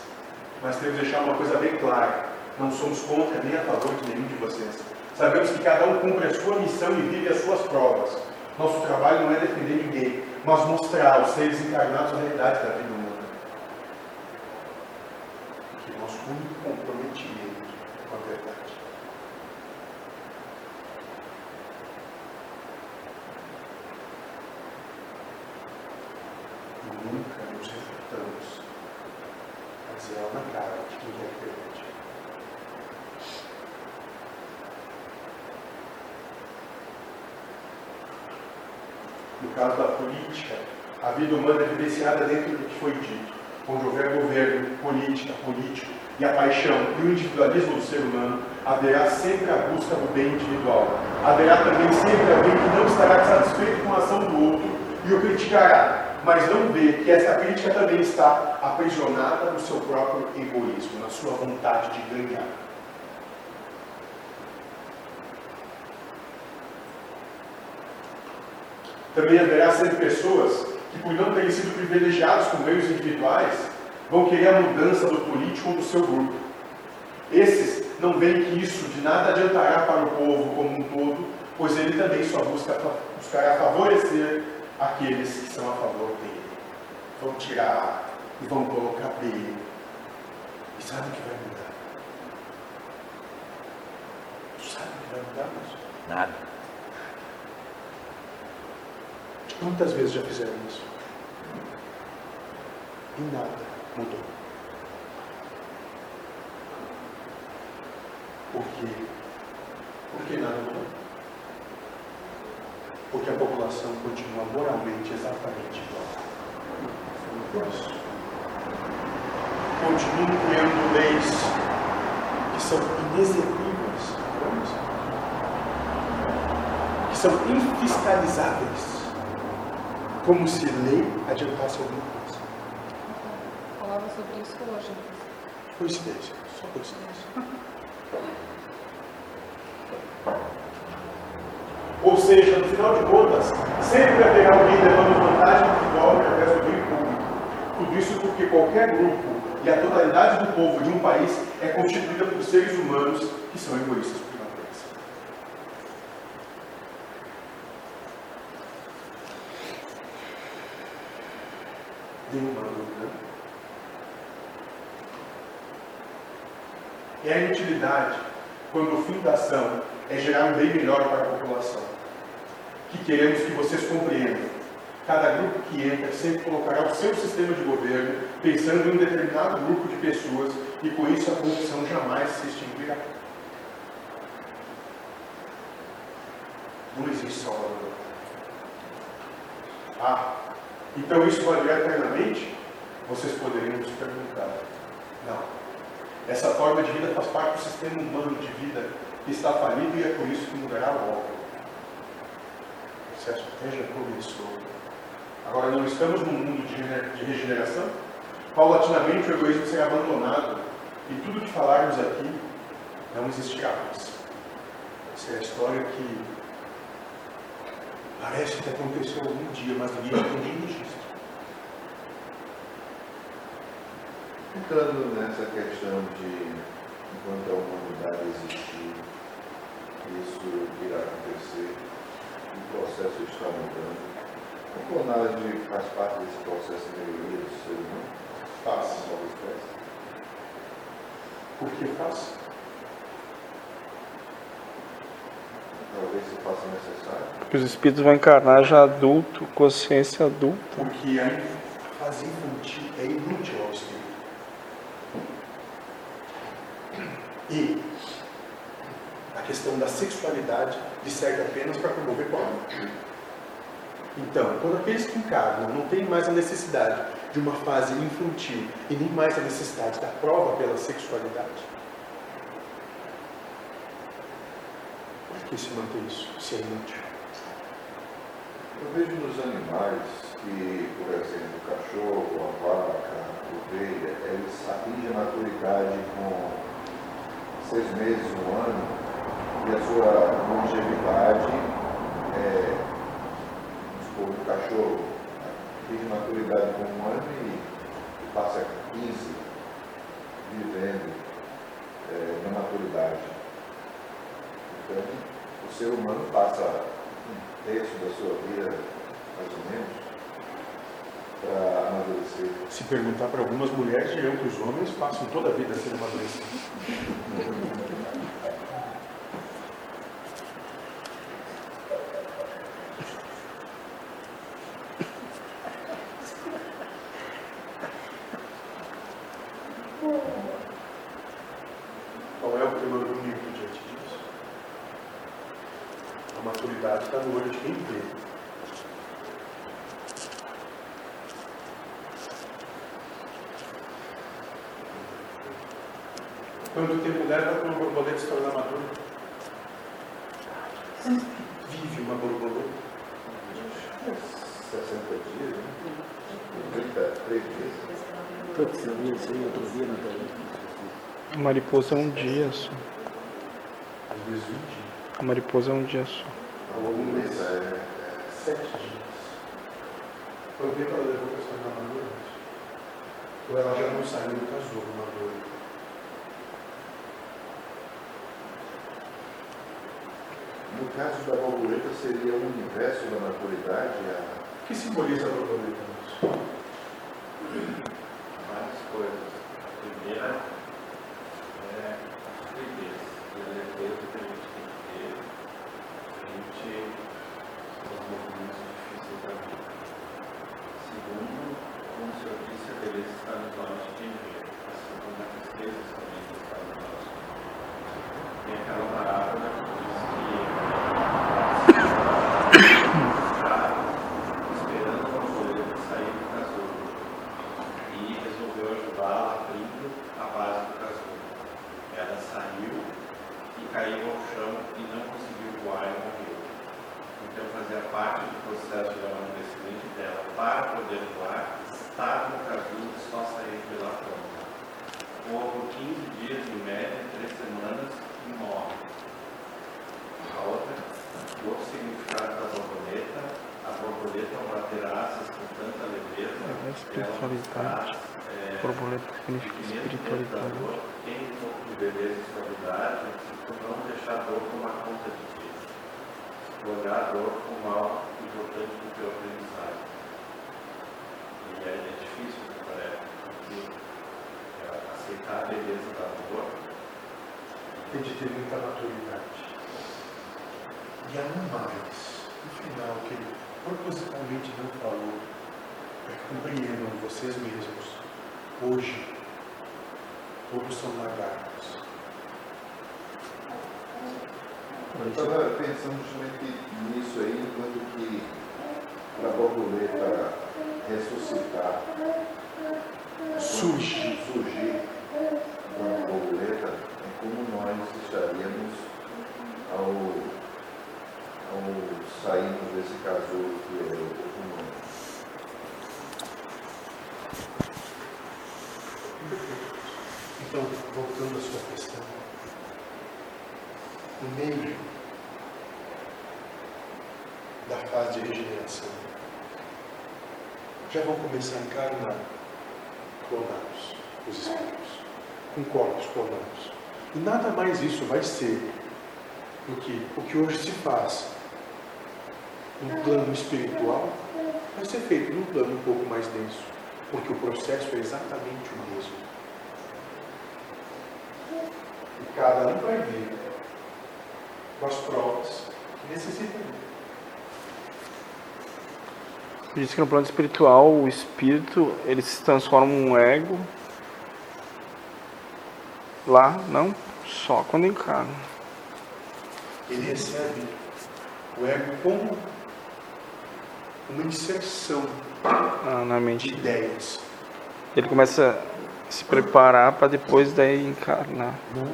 mas temos que deixar uma coisa bem clara. Não somos contra nem a favor de nenhum de vocês. Sabemos que cada um cumpre a sua missão e vive as suas provas. Nosso trabalho não é defender ninguém, mas mostrar aos seres encarnados a realidade da vida humana. Que nosso único comprometimento com a verdade. E nunca nos refutamos a dizer ela na cara de quem é verdade. No caso da política, a vida humana é vivenciada dentro do que foi dito, onde houver governo, política, político e a paixão e o individualismo do ser humano, haverá sempre a busca do bem individual. Haverá também sempre alguém que não estará satisfeito com a ação do outro e o criticará, mas não vê que essa crítica também está aprisionada no seu próprio egoísmo, na sua vontade de ganhar. Também haverá sempre pessoas que, por não terem sido privilegiados com meios individuais, vão querer a mudança do político ou do seu grupo. Esses não veem que isso de nada adiantará para o povo como um todo, pois ele também só busca, buscará favorecer aqueles que são a favor dele. Vão tirar e vão colocar dele. E sabe o que vai mudar? Tu sabe o que vai mudar, moço? Nada. Quantas vezes já fizeram isso? E nada mudou. Por quê? Por que nada mudou? Porque a população continua moralmente exatamente igual. Por isso. Continuam criando leis que são inexequíveis, vamos? que são infiscalizáveis como se lei adiantasse alguma coisa. Falava sobre isso hoje. Coincidência, só coincidência. Ou seja, no final de contas, sempre haverá alguém levando vantagem individual através do bem público. Tudo isso porque qualquer grupo e a totalidade do povo de um país é constituída por seres humanos que são egoístas por natureza. Nenhuma dúvida. É a inutilidade quando o fim da ação é gerar um bem melhor para a população. Que queremos que vocês compreendam. Cada grupo que entra sempre colocará o seu sistema de governo pensando em um determinado grupo de pessoas e com isso a corrupção jamais se extinguirá. Não existe salvador. Ah, então isso valerá eternamente? Vocês poderiam se perguntar. Não. Essa forma de vida faz parte do sistema humano de vida que está falido e é por isso que mudará logo. O processo até já começou. Agora, não estamos num mundo de regeneração? Paulatinamente o egoísmo será abandonado e tudo que falarmos aqui não existirá mais. Essa é a história que parece que aconteceu algum dia, mas ninguém tem. Ficando nessa questão de enquanto a humanidade existir, isso irá acontecer, o processo está mudando. A clonagem faz parte desse processo de melhoria do ser humano? Faz. Novas espécies? Por que faz? Talvez se faça necessário. Porque os espíritos vão encarnar já adulto, consciência adulta. Porque a fase infantil E a questão da sexualidade lhe serve apenas para promover pornografia. Então, quando aqueles que encarnam não têm mais a necessidade de uma fase infantil e nem mais a necessidade da prova pela sexualidade, por que se mantém isso se é inútil? Eu vejo nos animais que, por exemplo, o cachorro, a vaca, a ovelha, eles atingem a maturidade com seis meses, um ano, e a sua longevidade é, vamos supor, cachorro atinge maturidade com um ano e passa 15 vivendo é, na maturidade. Então, o ser humano passa um terço da sua vida, mais ou menos, para amadurecer. Se perguntar para algumas mulheres, dirão que os homens passam toda a vida sendo amadurecidos. Qual é o primeiro bonito diante disso? A maturidade está no olho de quem vê. Quanto tempo leva para uma borboleta se tornar madura? Vive uma borboleta? 60 dias, né? 33 dias. Putz, eu vi isso aí outro dia na TV. A mariposa é um dia só. Às vezes um dia. A mariposa é um dia só. Da fase de regeneração, já vão começar a encarnar clonados, os espíritos, com corpos clonados. E nada mais isso vai ser do que o que hoje se faz no plano espiritual, vai ser feito num plano um pouco mais denso, porque o processo é exatamente o mesmo. E cada um vai vir com as provas Necessita. Diz que no plano espiritual o espírito ele se transforma em um ego. Lá, não, só quando encarna. Ele recebe o ego como uma inserção Ah, na de mente. ideias. Ele começa a se preparar para depois daí encarnar. Não.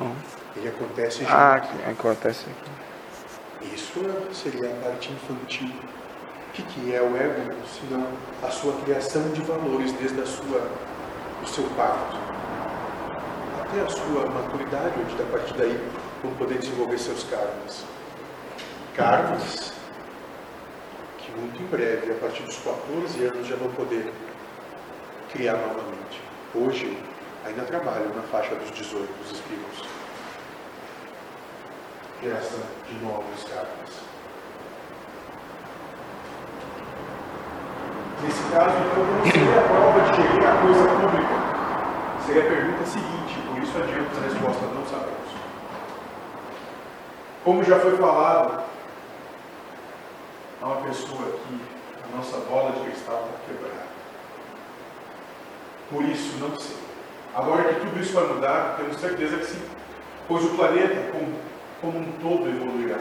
Não. Ele acontece já. Ah, aqui, acontece aqui. Isso seria a parte infantil. Que, que é o ego, senão a sua criação de valores desde a sua, o seu parto até a sua maturidade, onde a partir daí vão poder desenvolver seus karmas. Karmas que muito em breve, a partir dos 14 anos, já vão poder criar novamente. Hoje, ainda trabalham na faixa dos 18 os espíritos. Criação de novos karmas. Nesse caso, então, não seria a prova de gerir a coisa pública. Seria a pergunta seguinte, por isso adianta a resposta não sabemos. Como já foi falado, há uma pessoa aqui, a nossa bola de cristal está quebrada. Por isso, não sei. Agora que tudo isso vai mudar, temos certeza que sim. Pois o planeta, como, como um todo, evoluirá.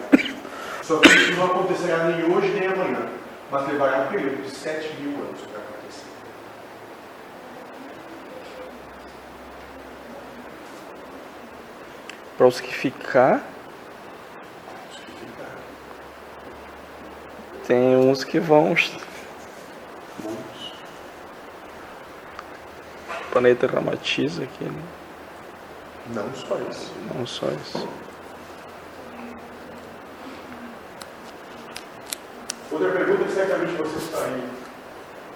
Só que isso não acontecerá nem hoje nem amanhã, mas levará um período de 7 mil anos para acontecer. Para os que ficar, que tem uns que vão. muitos. O planeta dramatiza aqui, né? Não só isso. não só isso. Outra pergunta que certamente vocês fariam.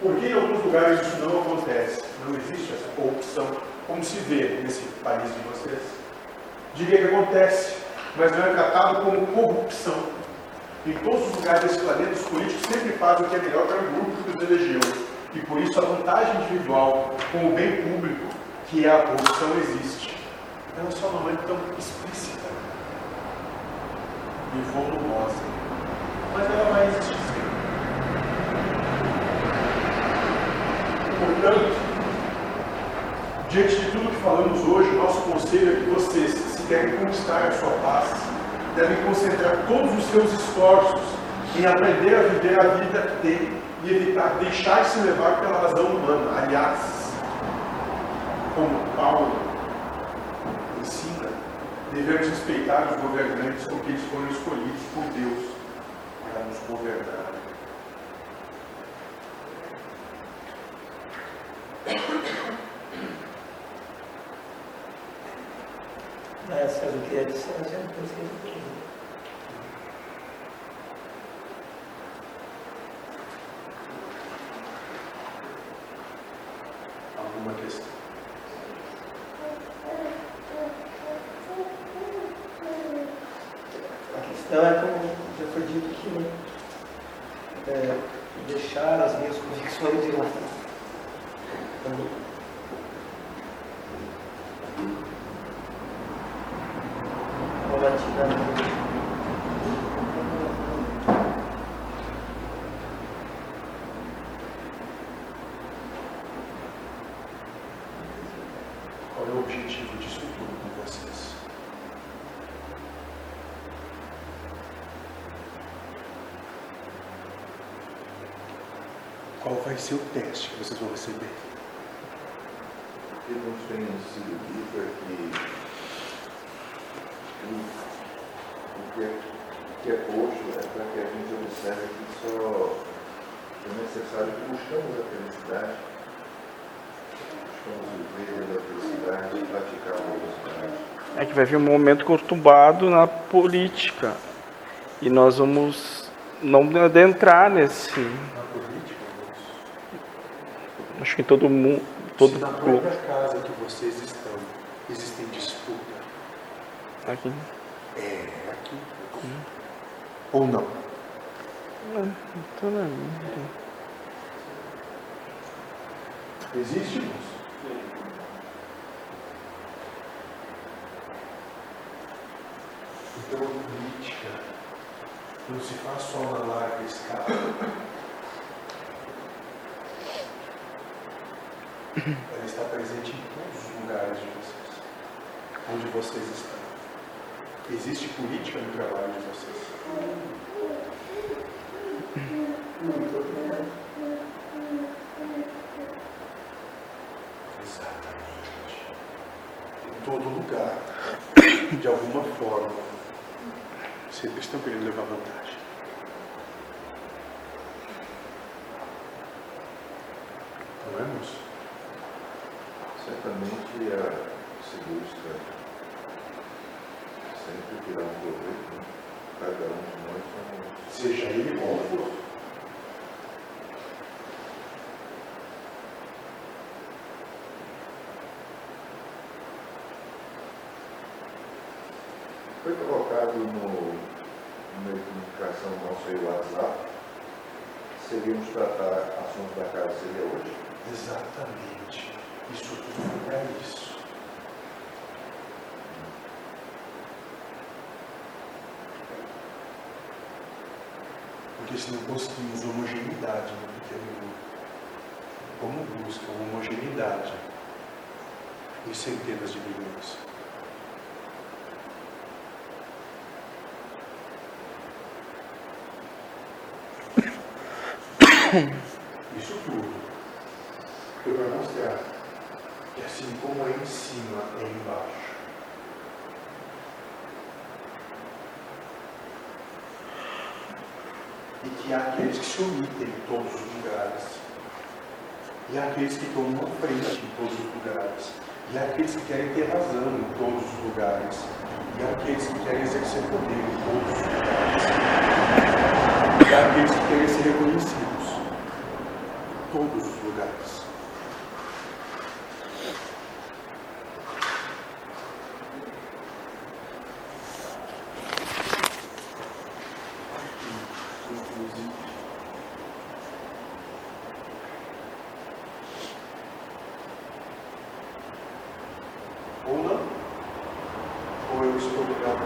Por que em alguns lugares isso não acontece? Não existe essa corrupção, como se vê nesse país de vocês? Diria que acontece, mas não é tratado como corrupção. Em todos os lugares desse planeta, os políticos sempre fazem o que é melhor para o grupo que os elegeu. E por isso a vantagem individual com o bem público, que é a corrupção, existe. Ela só não é tão explícita e volumosa. Mas ela vai existir Portanto, diante de tudo que falamos hoje, nosso conselho é que vocês, se querem conquistar a sua paz, devem concentrar todos os seus esforços em aprender a viver a vida tem e evitar deixar-se levar pela razão humana. Aliás, como Paulo ensina, devemos respeitar os governantes porque eles foram escolhidos por Deus para nos governar. A César o que é de depois que é de Deus. Alguma questão? A questão é, como já foi dito aqui, né? É, deixar as minhas convicções de lado. Então, paulatinamente. Qual é o objetivo disso tudo com vocês? Qual vai ser o teste que vocês vão receber? Que nos tem sido dito é que o, o que, é, o que é posto é para que a gente observe que só é necessário que buscamos a felicidade, buscamos viver a felicidade e praticar a felicidade. É que vai vir um momento conturbado na política. E nós vamos não adentrar nesse. Na política, moço? Acho que todo mundo. Todo Se na própria casa que vocês estão existem disputa, aqui. é aqui. Ou não? Tô na minha. Existe, moço? Então a política não se faz só na larga escala. Ela está presente em todos os lugares de vocês, onde vocês estão. Existe política no trabalho de vocês. Exatamente. Em todo lugar, de alguma forma, sempre estão querendo levar vantagem. Não é, moço? Certamente a se busca sempre tirar um proveito, né? cada um de nós somos. Seja ele qual for. Foi colocado no, de comunicação nosso aí, WhatsApp, seríamos tratar assuntos da casa, seria hoje? Exatamente. Isso tudo é isso. Porque se não conseguimos homogeneidade no pequeno grupo, como busca homogeneidade em centenas de milhões tudo foi para mostrar que assim como é em cima, é embaixo. E que há aqueles que se omitem em todos os lugares. E há aqueles que tomam a frente em todos os lugares. E há aqueles que querem ter razão em todos os lugares. E há aqueles que querem exercer poder em todos os lugares. E há aqueles que querem ser reconhecidos em todos os lugares. Inclusive, ou não, ou eu estou ligado.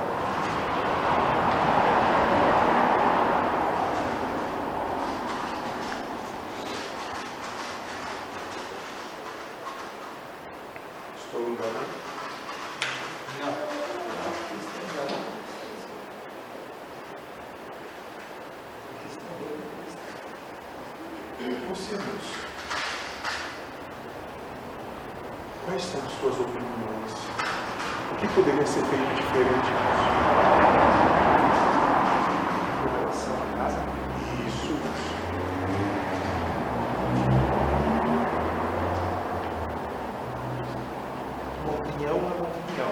Estou enganado? Você, moço, quais são as suas opiniões? O que poderia ser feito diferente Com relação à casa, Isso, moço. uma opinião é uma opinião.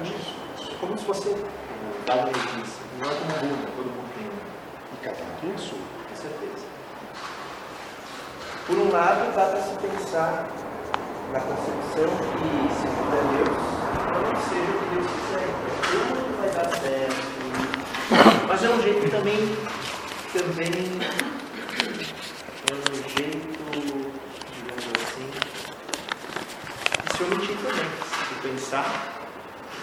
Acho Isso, isso. isso. É como se você, como Darwin disse, não é como Buda, todo mundo tem uma. E cada um tem a sua. Com certeza. Por um lado, dá para se pensar na concepção que, segundo é Deus, não seja o que Deus quiser. Tudo vai dar certo. Mas é um jeito também, também, é um jeito, digamos assim, de se omitir também, de pensar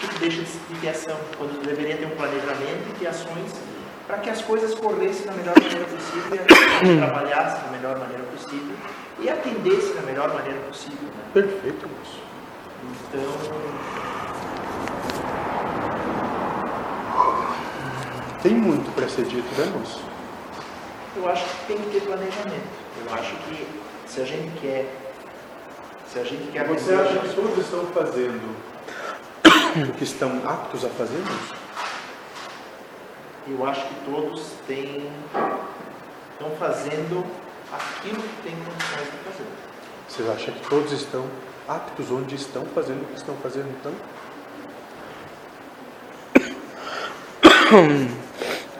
o que deixa de ter ação, quando deveria ter um planejamento e ter ações para que as coisas corressem da melhor maneira possível e a gente trabalhasse da melhor maneira possível e atendesse da melhor maneira possível. Né? Perfeito, moço. Então, Tem muito para ser dito, né, moço? eu acho que tem que ter planejamento. Eu acho que se a gente quer, se a gente quer Você acha que todos estão fazendo o que estão aptos a fazer, moço? eu acho que todos têm, estão fazendo aquilo que tem condições de fazer. Você acha que todos estão aptos onde estão fazendo o que estão fazendo, então?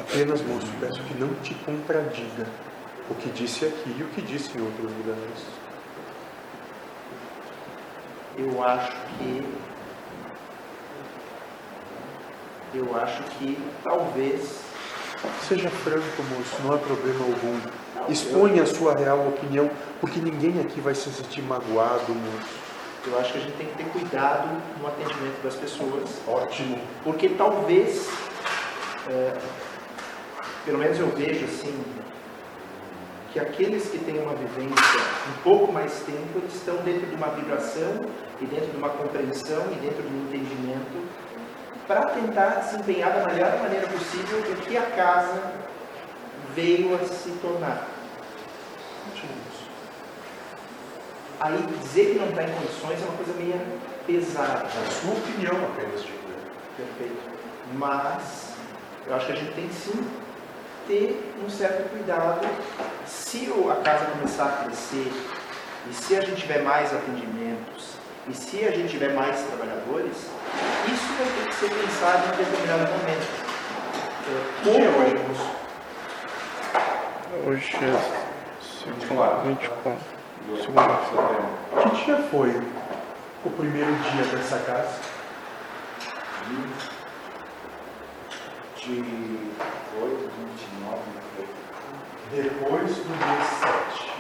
Apenas, moço, peço que não te contradiga o que disse aqui e o que disse em outros lugares. Eu acho que eu acho que talvez Seja franco, moço, não há problema algum. Exponha a sua real opinião, porque ninguém aqui vai se sentir magoado, moço. eu acho que a gente tem que ter cuidado no atendimento das pessoas, Ótimo. porque talvez é, pelo menos eu vejo assim, que aqueles que têm uma vivência um pouco mais tempo, eles estão dentro de uma vibração e dentro de uma compreensão e dentro de um entendimento para tentar desempenhar da melhor maneira possível o que a casa veio a se tornar. Aí dizer que não está em condições é uma coisa meio pesada. A sua opinião apenas, tipo. Perfeito. Mas eu acho que a gente tem sim ter um certo cuidado. Se a casa começar a crescer e se a gente tiver mais atendimentos e se a gente tiver mais trabalhadores, isso vai ter que ser pensado em determinado momento. É, Como como Hoje é 24. 24. Que dia foi o primeiro dia dessa casa? De 8, 29, Depois do mês 7.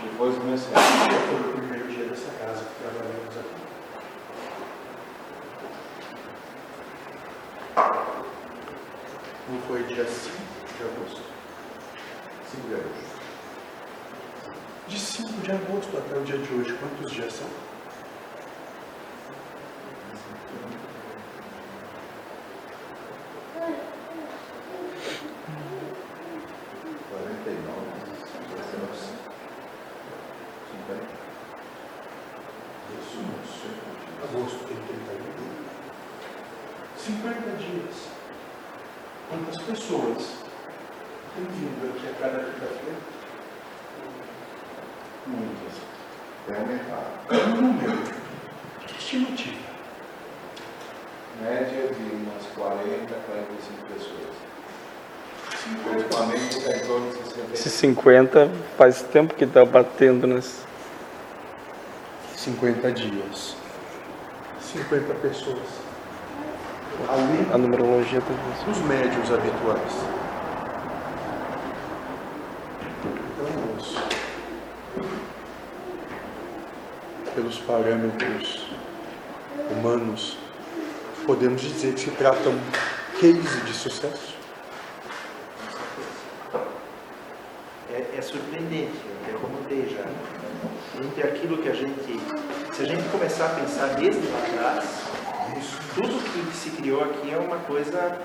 depois do mês Que dia foi o primeiro dia dessa casa que trabalhamos aqui? Não foi dia 5 de agosto? 5 de agosto. De 5 de agosto até o dia de hoje, quantos dias são? Quarenta e nove, cinquenta. Isso, moço. Agosto tem 31. 50 dias. Quantas pessoas têm vindo aqui a cada quinta-feira? Muitas. Tem aumentado. É um número. Que estimativa? Média de umas 40, 45 pessoas. Ultimamente está em torno de 60. Esses 50 faz tempo que tá batendo nas. 50 dias. 50 pessoas. Além A numerologia tá dos médios habituais. Então, pelos parâmetros humanos, podemos dizer que se trata um case de sucesso? é, é surpreendente, eu comentei já. Entre aquilo que a gente, se a gente começar a pensar desde lá atrás, tudo que se criou aqui é uma coisa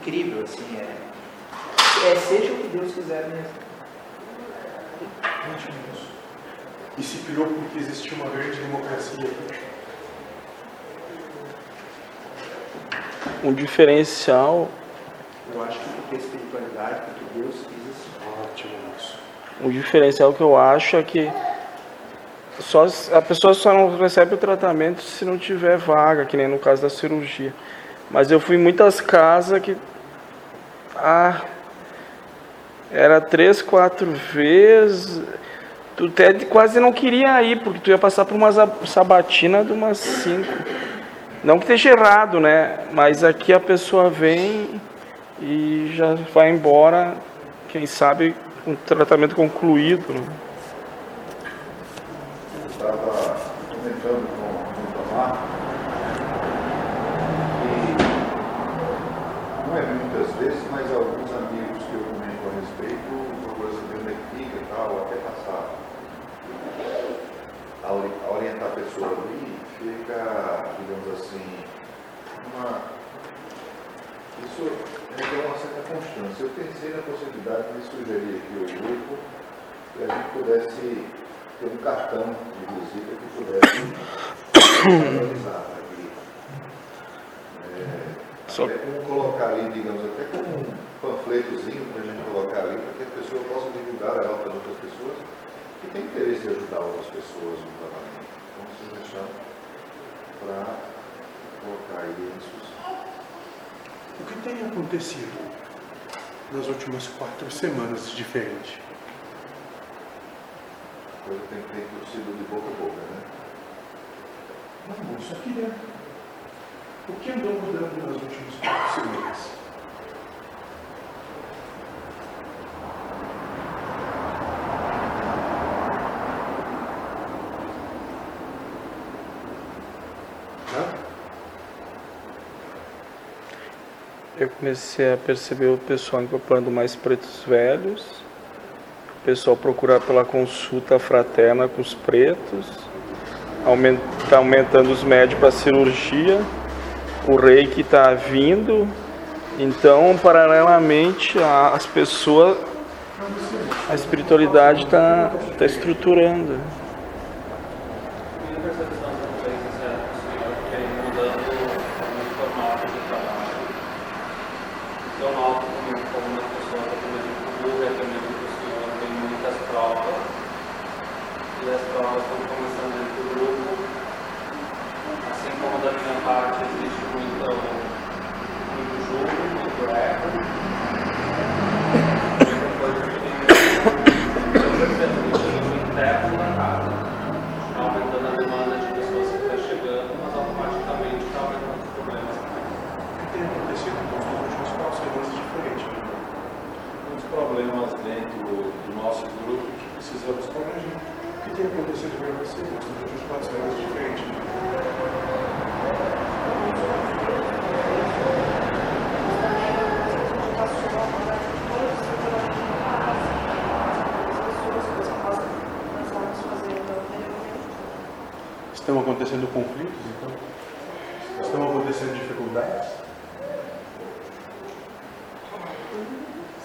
incrível, assim, é, é seja o que Deus quiser mesmo. E se criou porque existia uma grande democracia. Um diferencial, Eu acho que porque a espiritualidade, porque Deus quis assim. Ótimo, moço. um diferencial que eu acho é que só, a pessoa só não recebe o tratamento se não tiver vaga, que nem no caso da cirurgia. Mas eu fui em muitas casas que ah, era três, quatro vezes. Tu até quase não queria ir, porque tu ia passar por uma sabatina de umas cinco. Não que esteja errado, né? Mas aqui a pessoa vem e já vai embora, quem sabe, com o tratamento concluído. Né? Estava comentando com, o Tomar que não é muitas vezes, mas alguns amigos que eu comento a respeito procuram saber onde é que e tal, até passar a, ori- a orientar a pessoa ali, fica, digamos assim, uma. Isso requer uma certa constância. Eu pensei na possibilidade de sugerir aqui ao grupo que a gente pudesse ter um cartão de visita que pudesse valorizar aqui. É, Só- até como colocar ali, digamos, até como um panfletozinho para a gente colocar ali, para que a pessoa possa divulgar ela para outras pessoas que têm interesse em ajudar outras pessoas no tratamento. Então, sugestão para colocar aí em discussão. O que tem acontecido nas últimas quatro semanas de diferente? A coisa tem feito sido de boca a boca, né? Não, moço, aqui dentro. O que andou mudando nas últimas quatro semanas? Eu comecei a perceber o pessoal incorporando mais pretos velhos, o pessoal procurar pela consulta fraterna com os pretos, está aumentando os médicos para cirurgia, o rei que está vindo, então paralelamente as pessoas, a espiritualidade está tá estruturando.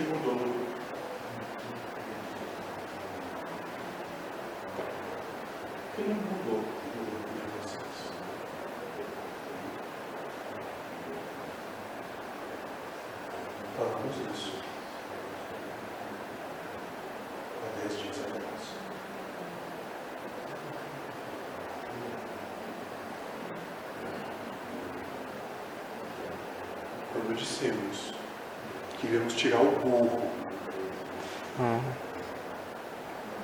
que mudou. Que não mudou de vocês. Falamos isso. Há dez dias atrás. quando dissemos iremos tirar o burro ah.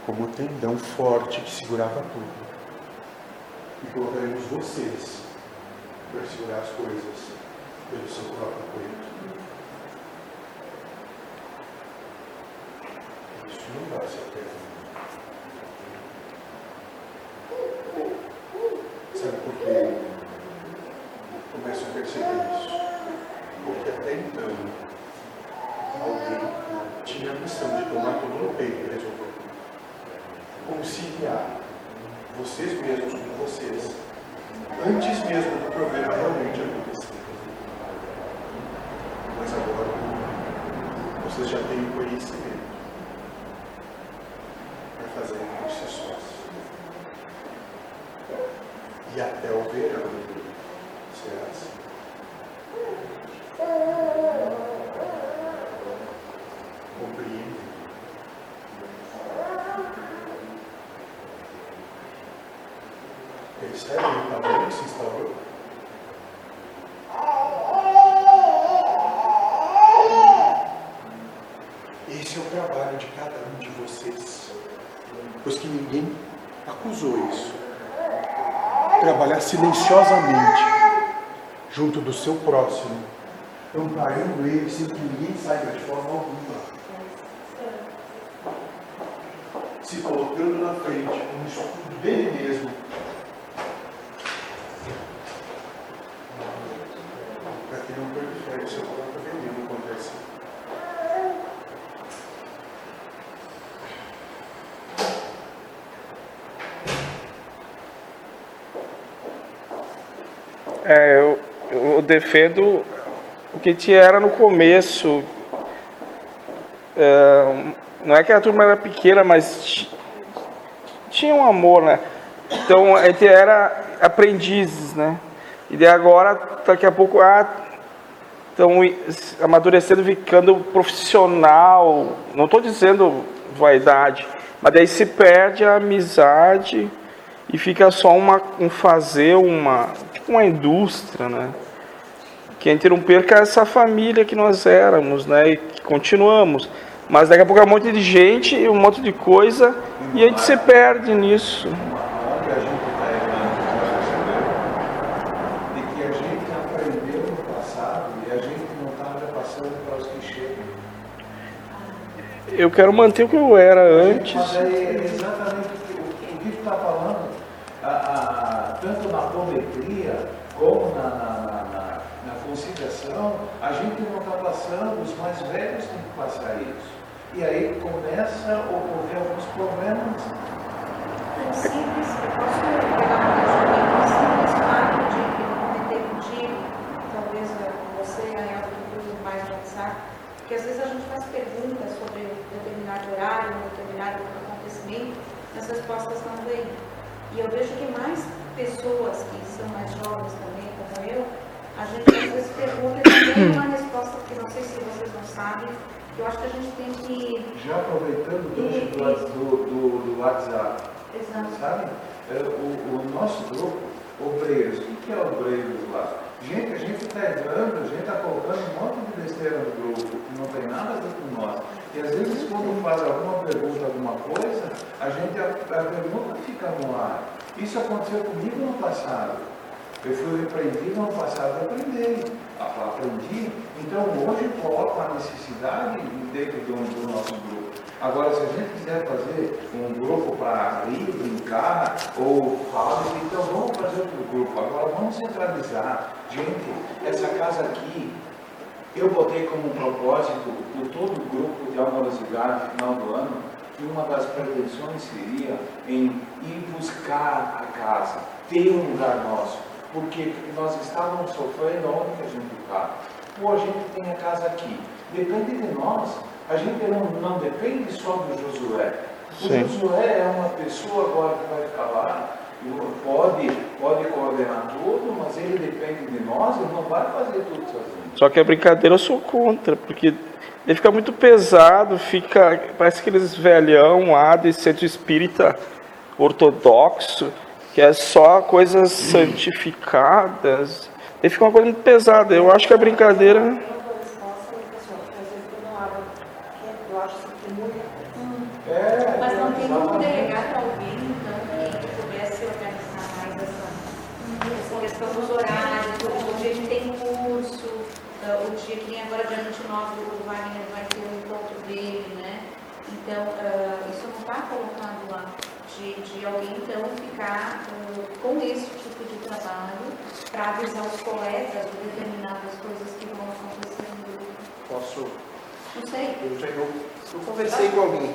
como tendão forte que segurava tudo e colocaremos vocês para segurar as coisas pelo seu próprio peito. Isso não vai ser eterno. Sabe por que começo a perceber isso? Porque até então, alguém tinha a missão de tomar tudo no peito e resolver. Conciliar vocês mesmos com vocês, antes mesmo do problema realmente acontecer. Mas agora, vocês já têm o conhecimento para fazer por si sós. E até o verão será assim. Compreende? Percebe o tamanho que se instaurou? Esse é o trabalho de cada um de vocês. Pois que ninguém acusou isso. Trabalhar silenciosamente junto do seu próximo, amparando ele sem que ninguém saiba de forma alguma. Se colocando na frente, como escudo dele mesmo. Para que não prolifere o seu próprio veneno contra si. É, eu, eu defendo o que tinha era no começo. É, não é que a turma era pequena, mas ti- tinha um amor, né? Então a gente era aprendizes, né? E daí agora, daqui a pouco, ah, estão amadurecendo, ficando profissional. Não estou dizendo vaidade, mas daí se perde a amizade e fica só uma, um fazer, uma, tipo uma indústria, né? Que a gente não perca essa família que nós éramos, né? E que continuamos. Mas daqui a pouco é um monte de gente, um monte de coisa, e a gente se perde nisso. E chegam. Eu quero manter o que eu era antes. Mas é exatamente o que está falando, a- a- tanto na apometria como na, na, na, na- na conciliação, a gente não os mais velhos têm que passar isso. E aí começa a ocorrer alguns problemas. É simples, eu posso pegar um exemplo bem simples, claro, de que comentei contigo, talvez com você, Gael, tudo mais no WhatsApp, que às vezes a gente faz perguntas sobre determinado horário, um determinado acontecimento, as respostas não vêm. E eu vejo que mais pessoas que são mais jovens também, como eu, a gente às vezes pergunta e não tem uma resposta, que sei se vocês não sabem, que eu acho que a gente tem que. Já aproveitando o gancho do, do, do, WhatsApp, Exato. sabe? É, O, o nosso grupo, obreiros, o que que é obreiros lá? Gente, a gente está entrando, a gente está colocando um monte de besteira no grupo, que não tem nada a ver com nós. E às vezes quando faz alguma pergunta, alguma coisa, a gente, a, a pergunta fica no ar. Isso aconteceu comigo no passado. Eu fui repreendido no passado, aprendi. Aprendi, então hoje coloco a necessidade dentro do, do nosso grupo. Agora, se a gente quiser fazer um grupo para rir, brincar, ou falar, então vamos fazer outro grupo. Agora vamos centralizar. Gente, essa casa aqui, eu botei como propósito por todo o grupo de amorosidade no final do ano, que uma das pretensões seria em ir buscar a casa, ter um lugar nosso. Porque nós estávamos sofrendo onde que a gente está. Pô, a gente tem a casa aqui. Depende de nós. A gente não, não depende só do Josué. O Sim. Josué é uma pessoa agora que vai ficar lá, pode, pode coordenar tudo, mas ele depende de nós, ele não vai fazer tudo sozinho. Só que a brincadeira eu sou contra, porque ele fica muito pesado, fica. Parece aqueles velhão lá de centro espírita ortodoxo, que é só coisas santificadas. Ele fica uma coisa muito pesada. Eu acho que a brincadeira. Eu dou resposta e pessoal, às vezes eu não abro, porque eu acho que tem muita coisa. É, Mas não tem como exatamente. delegar para alguém, então, que pudesse organizar mais essa, essa questão dos horários, o o dia que tem curso, ah, o dia que nem agora, dia 29, o Wagner vai ter o encontro dele, né? Então, ah, isso não está colocado lá, de, de alguém, ah, com esse tipo de trabalho para avisar os colegas de determinadas coisas que vão grupo. Posso. Não sei. Eu, já, eu, eu conversei com alguém.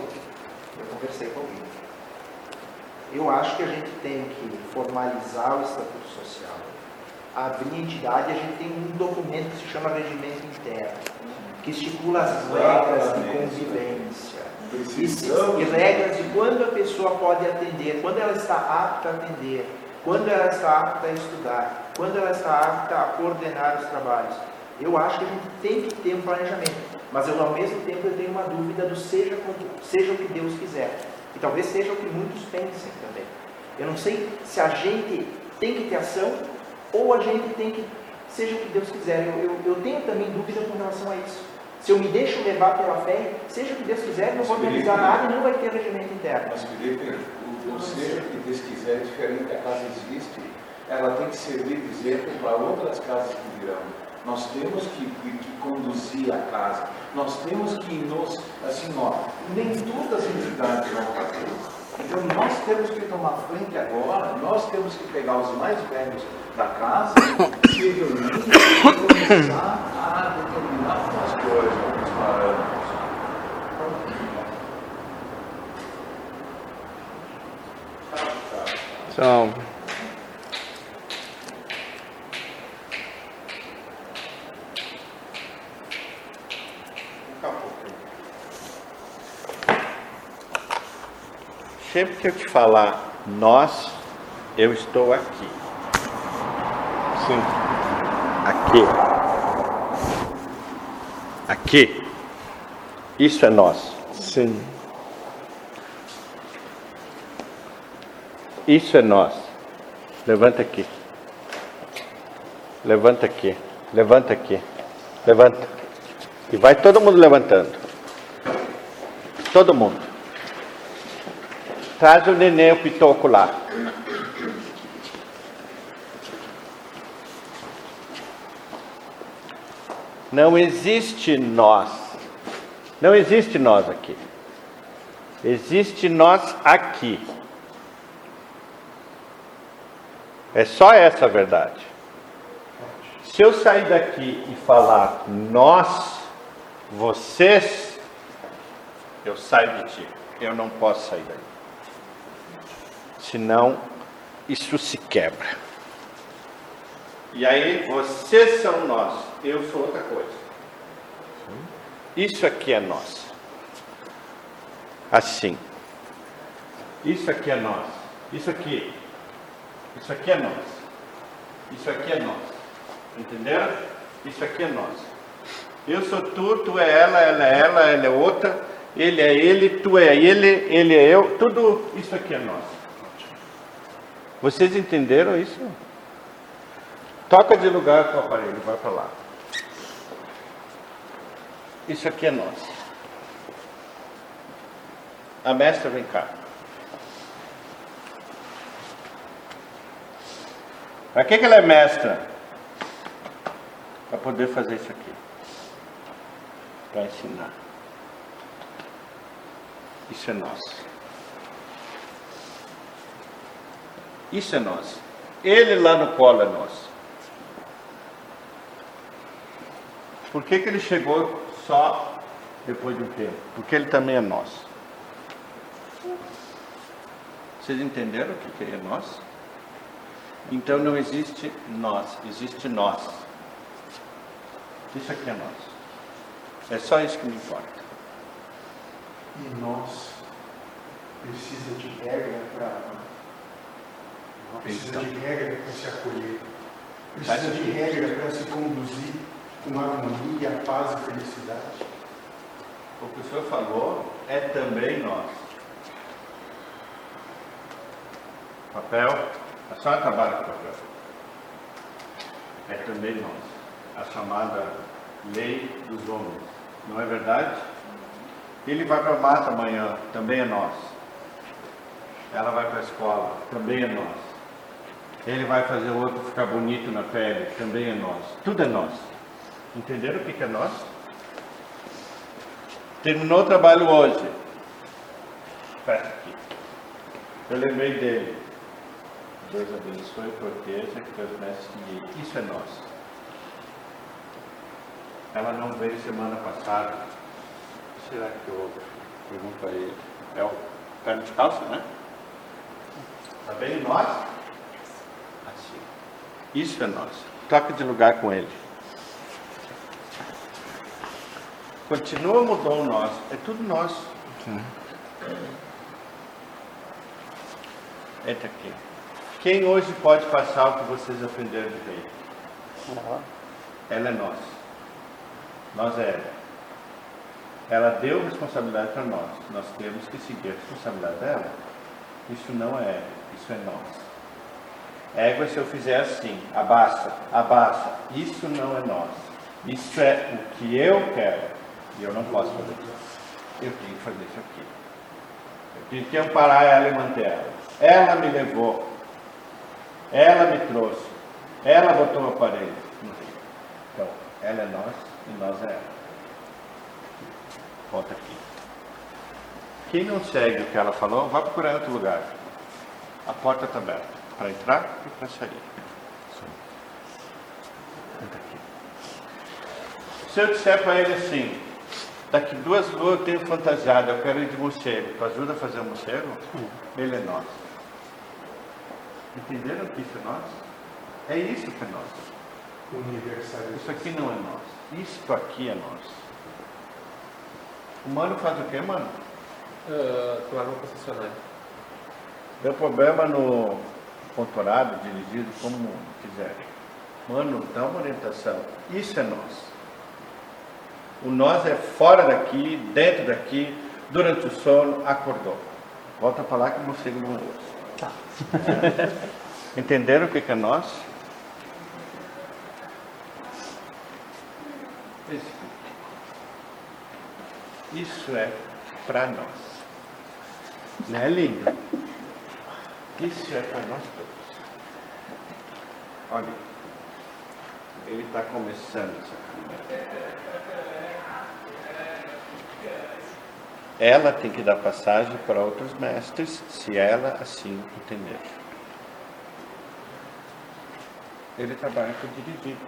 Eu conversei com alguém. Eu acho que a gente tem que formalizar o estatuto social. Abrir entidade, a gente tem um documento que se chama regimento interno, que estipula as regras de convivência. Precisamos. E regras de quando a pessoa pode atender, quando ela está apta a atender. quando ela está apta a estudar, quando ela está apta a coordenar os trabalhos. Eu acho que a gente tem que ter um planejamento, mas eu, ao mesmo tempo eu tenho uma dúvida do seja, seja o que Deus quiser. E talvez seja o que muitos pensem também. Eu não sei se a gente tem que ter ação ou a gente tem que, seja o que Deus quiser. Eu, eu, eu tenho também dúvida com relação a isso. Se eu me deixo levar pela fé, seja o que Deus quiser, não vou realizar nada e não vai ter regimento interno. Mas, Felipe, o, o seja o que Deus quiser, diferente, a casa existe, ela tem que servir de exemplo para outras casas que virão. Nós temos que, que, que, conduzir a casa. Nós temos que nos, assim, ó, nem todas as entidades vão fazer. Então nós temos que tomar frente agora, nós temos que pegar os mais velhos da casa, se reunir e começar a determinar parâmetros. Então, Sempre que eu te falar nós, eu estou aqui. sim. Aqui. Aqui. Isso é nós. Sim. Isso é nós. Levanta aqui. Levanta aqui. Levanta aqui. Levanta. E vai todo mundo levantando. Todo mundo. Traz o neném o pitoco lá. Não existe nós. Não existe nós aqui. Existe nós aqui. É só essa a verdade. Se eu sair daqui e falar nós, vocês, eu saio de ti. Eu não posso sair daí. Senão, isso se quebra. E aí, vocês são nós, eu sou outra coisa. Isso aqui é nós. Assim. Isso aqui é nós. Isso aqui. Isso aqui é nós. Isso aqui é nós. Entenderam? Isso aqui é nós. Eu sou tu, tu é ela, ela é ela, ela é outra, ele é ele, tu é ele, ele é eu, tudo isso aqui é nós. Vocês entenderam isso? Toca de lugar com o aparelho, vai para lá. Isso aqui é nós. A mestra vem cá. Para que, que ela é mestra? Para poder fazer isso aqui. Para ensinar. Isso é nós. Isso é nós. Ele lá no colo é nós. Por que, que ele chegou só depois de um tempo? Porque ele também é nós. Vocês entenderam o que, é nós? Então não existe nós, existe nós. Isso aqui é nós. É só isso que me importa. E nós precisa de regra para. Precisa Então. de regra para se acolher. Precisa de regra para se conduzir com harmonia, paz e felicidade. O que o senhor falou é também nós. Papel, a senhora trabalha com papel. É também nós. A chamada lei dos homens. Não é verdade? Ele vai para a mata amanhã, também é nós. Ela vai para a escola, também é nós. Ele vai fazer o outro ficar bonito na pele, também é nós. Tudo é nós. Entenderam o que é nós? Terminou o trabalho hoje. Fecha aqui. Eu lembrei dele. Deus abençoe e proteja que Deus mestres guie. Isso é nós. Ela não veio semana passada. Será que houve? Pergunta a ele. É o perna de calça, né? Tá bem nós? Assim. Isso é nós. Troca de lugar com ele. Continua mudou o nós. É tudo nós. Entra aqui. Quem hoje pode passar o que vocês aprenderam de rei? Ela é nós. Nós é ela. Ela deu responsabilidade para nós. Nós temos que seguir a responsabilidade dela. Isso não é ego, isso é nós. Ego é se eu fizer assim, abaixa, abaixa. Isso não é nós. Isso é o que eu quero. E eu não posso fazer isso. Eu tenho que fazer isso aqui. Eu tenho que amparar ela e manter ela. Ela me levou. Ela me trouxe. Ela botou o aparelho. Então, ela é nós e nós é ela. Volta aqui. Quem não segue o que ela falou, vai procurar outro lugar. A porta está aberta para entrar e para sair. Se eu disser para ele assim, daqui duas luas eu tenho fantasiado, eu quero ir de morcego, tu ajuda a fazer o morcego? Ele é nós. Entenderam que isso é nós? É isso que é nós. Universal. Isso aqui não é nós. Isto aqui é nós. O mano faz o quê, mano? Uh, tomar uma concessionária. Deu problema no pontorado, dirigido como quiser. Mano, dá uma orientação. Isso é nós. O nós é fora daqui, dentro daqui, durante o sono, acordou. Volta para lá que você não ouve. Tá. Entenderam o que é nós? Isso é para nós. Não é lindo? Isso é para nós todos. Olha, ele está começando essa caminhada. Ela tem que dar passagem para outros mestres, se ela assim entender. Ele trabalha com dirigido.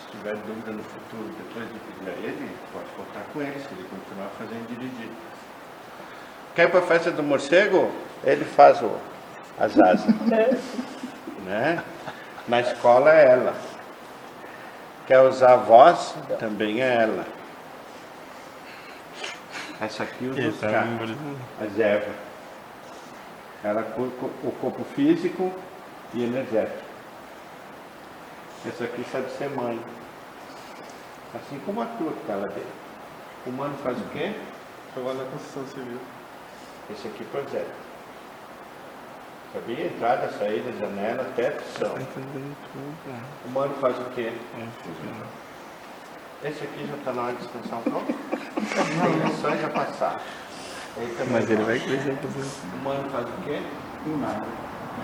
Se tiver dúvida no futuro, depois de pedir a ele, pode contar com ele, se ele continuar fazendo dirigido. Quer ir para a festa do morcego? Ele faz o, as asas. né? Na escola é ela. Quer usar a voz? Também é ela. Essa aqui usa os carros, a Eva. Ela o corpo físico e energético. Essa aqui sabe ser mãe. Assim como a tua que está lá dentro. O humano faz o quê? Trabalha na construção civil. Esse aqui projeto. Sabia? Entrada, saída, janela, teto, são. O humano faz o quê? Esse aqui já está na hora de um? Não, é só já passar. Ele também Mas ele vai faz. crescer. O humano faz o quê? Nada.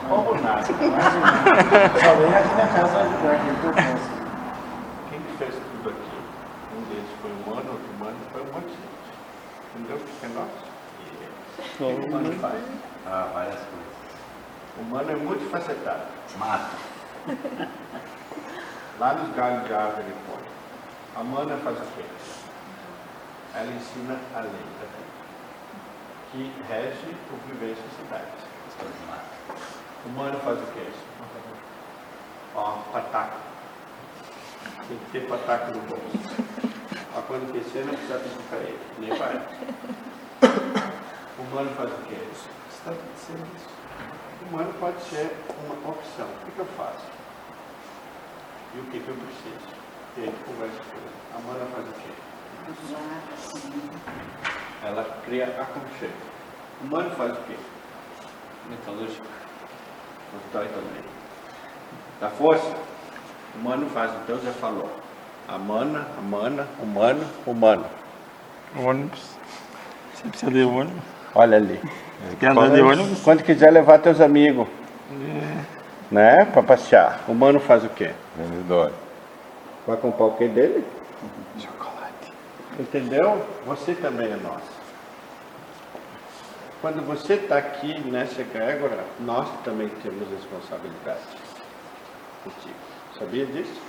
Como nada. Mais ou menos. Só vem aqui na casa ajudar aqui, por força. Quem que fez tudo aqui? Um deles foi humano, outro humano, foi um monte de gente. Entendeu o que é nosso? O que o humano faz? Ah, várias coisas. O humano é multifacetado. Mata. Lá nos galhos de árvore ele põe. A mana faz o quê? Ela ensina a lei vida, que rege o viver em sociedade. O humano faz o quê? Ó, pataco. Tem que ter pataco no bolso. Ó, quando crescer não precisa para ele, nem para ela. O humano faz o quê? Está acontecendo isso. O humano pode ser uma opção. O que, que eu faço? E o que, que eu preciso? E aí conversa com ele. A Mana faz o quê? Ela cria aconchego. O humano faz o quê? Metalúrgico. Constrói também. Da força? O humano faz, então já falou. A mana, a mana, humano, humano. Ônibus. Você precisa de ônibus? Olha ali. Quer andar de ônibus? Quando quiser levar teus amigos, né? Para passear. O humano faz o quê? Vendedor. Vai comprar o que dele? Chocolate. Entendeu? Você também é nosso. Quando você está aqui nessa egrégora, nós também temos responsabilidade contigo. Sabia disso?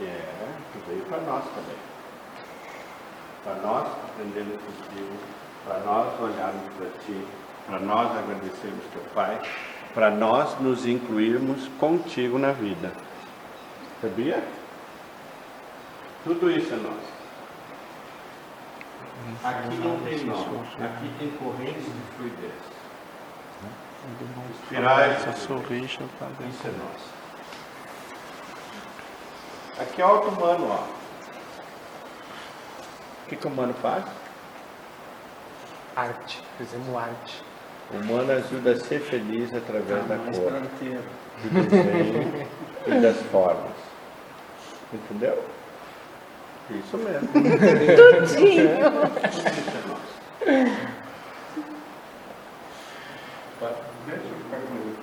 É, veio para nós também. Para nós aprendermos contigo, para nós olharmos para ti, para nós agradecermos teu Pai, para nós nos incluirmos contigo na vida. Sabia? Tudo isso é nosso. Aqui não tem nome, aqui tem correntes de fluidez. Espirais. Tá Isso é nós. Aqui é o alto humano, ó. O que, que o humano faz? Arte. Fizemos arte. O humano ajuda a ser feliz através da mais cor, do desenho e das formas. Entendeu? Isso mesmo. Tudinho. Deixa eu ficar com ele.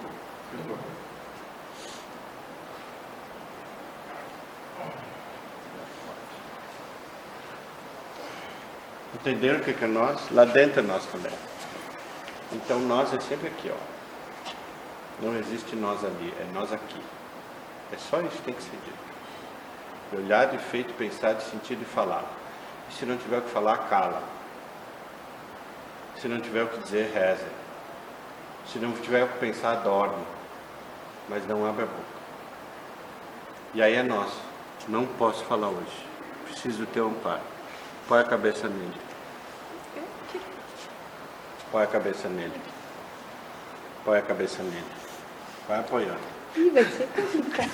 Entenderam o que que é nós? Lá dentro é nós também. Então nós é sempre aqui, ó. Não existe nós ali, é nós aqui. É só isso que tem que ser dito. De olhar, de feito, pensar, de sentir, de falar. E se não tiver o que falar, cala. Se não tiver o que dizer, reza. Se não tiver o que pensar, dorme. Mas não abre a boca. E aí é nós. Não posso falar hoje. Preciso ter um pai. Põe a cabeça nele. Põe a cabeça nele. Põe a cabeça nele. Vai apoiando. Ih, vai ser complicado.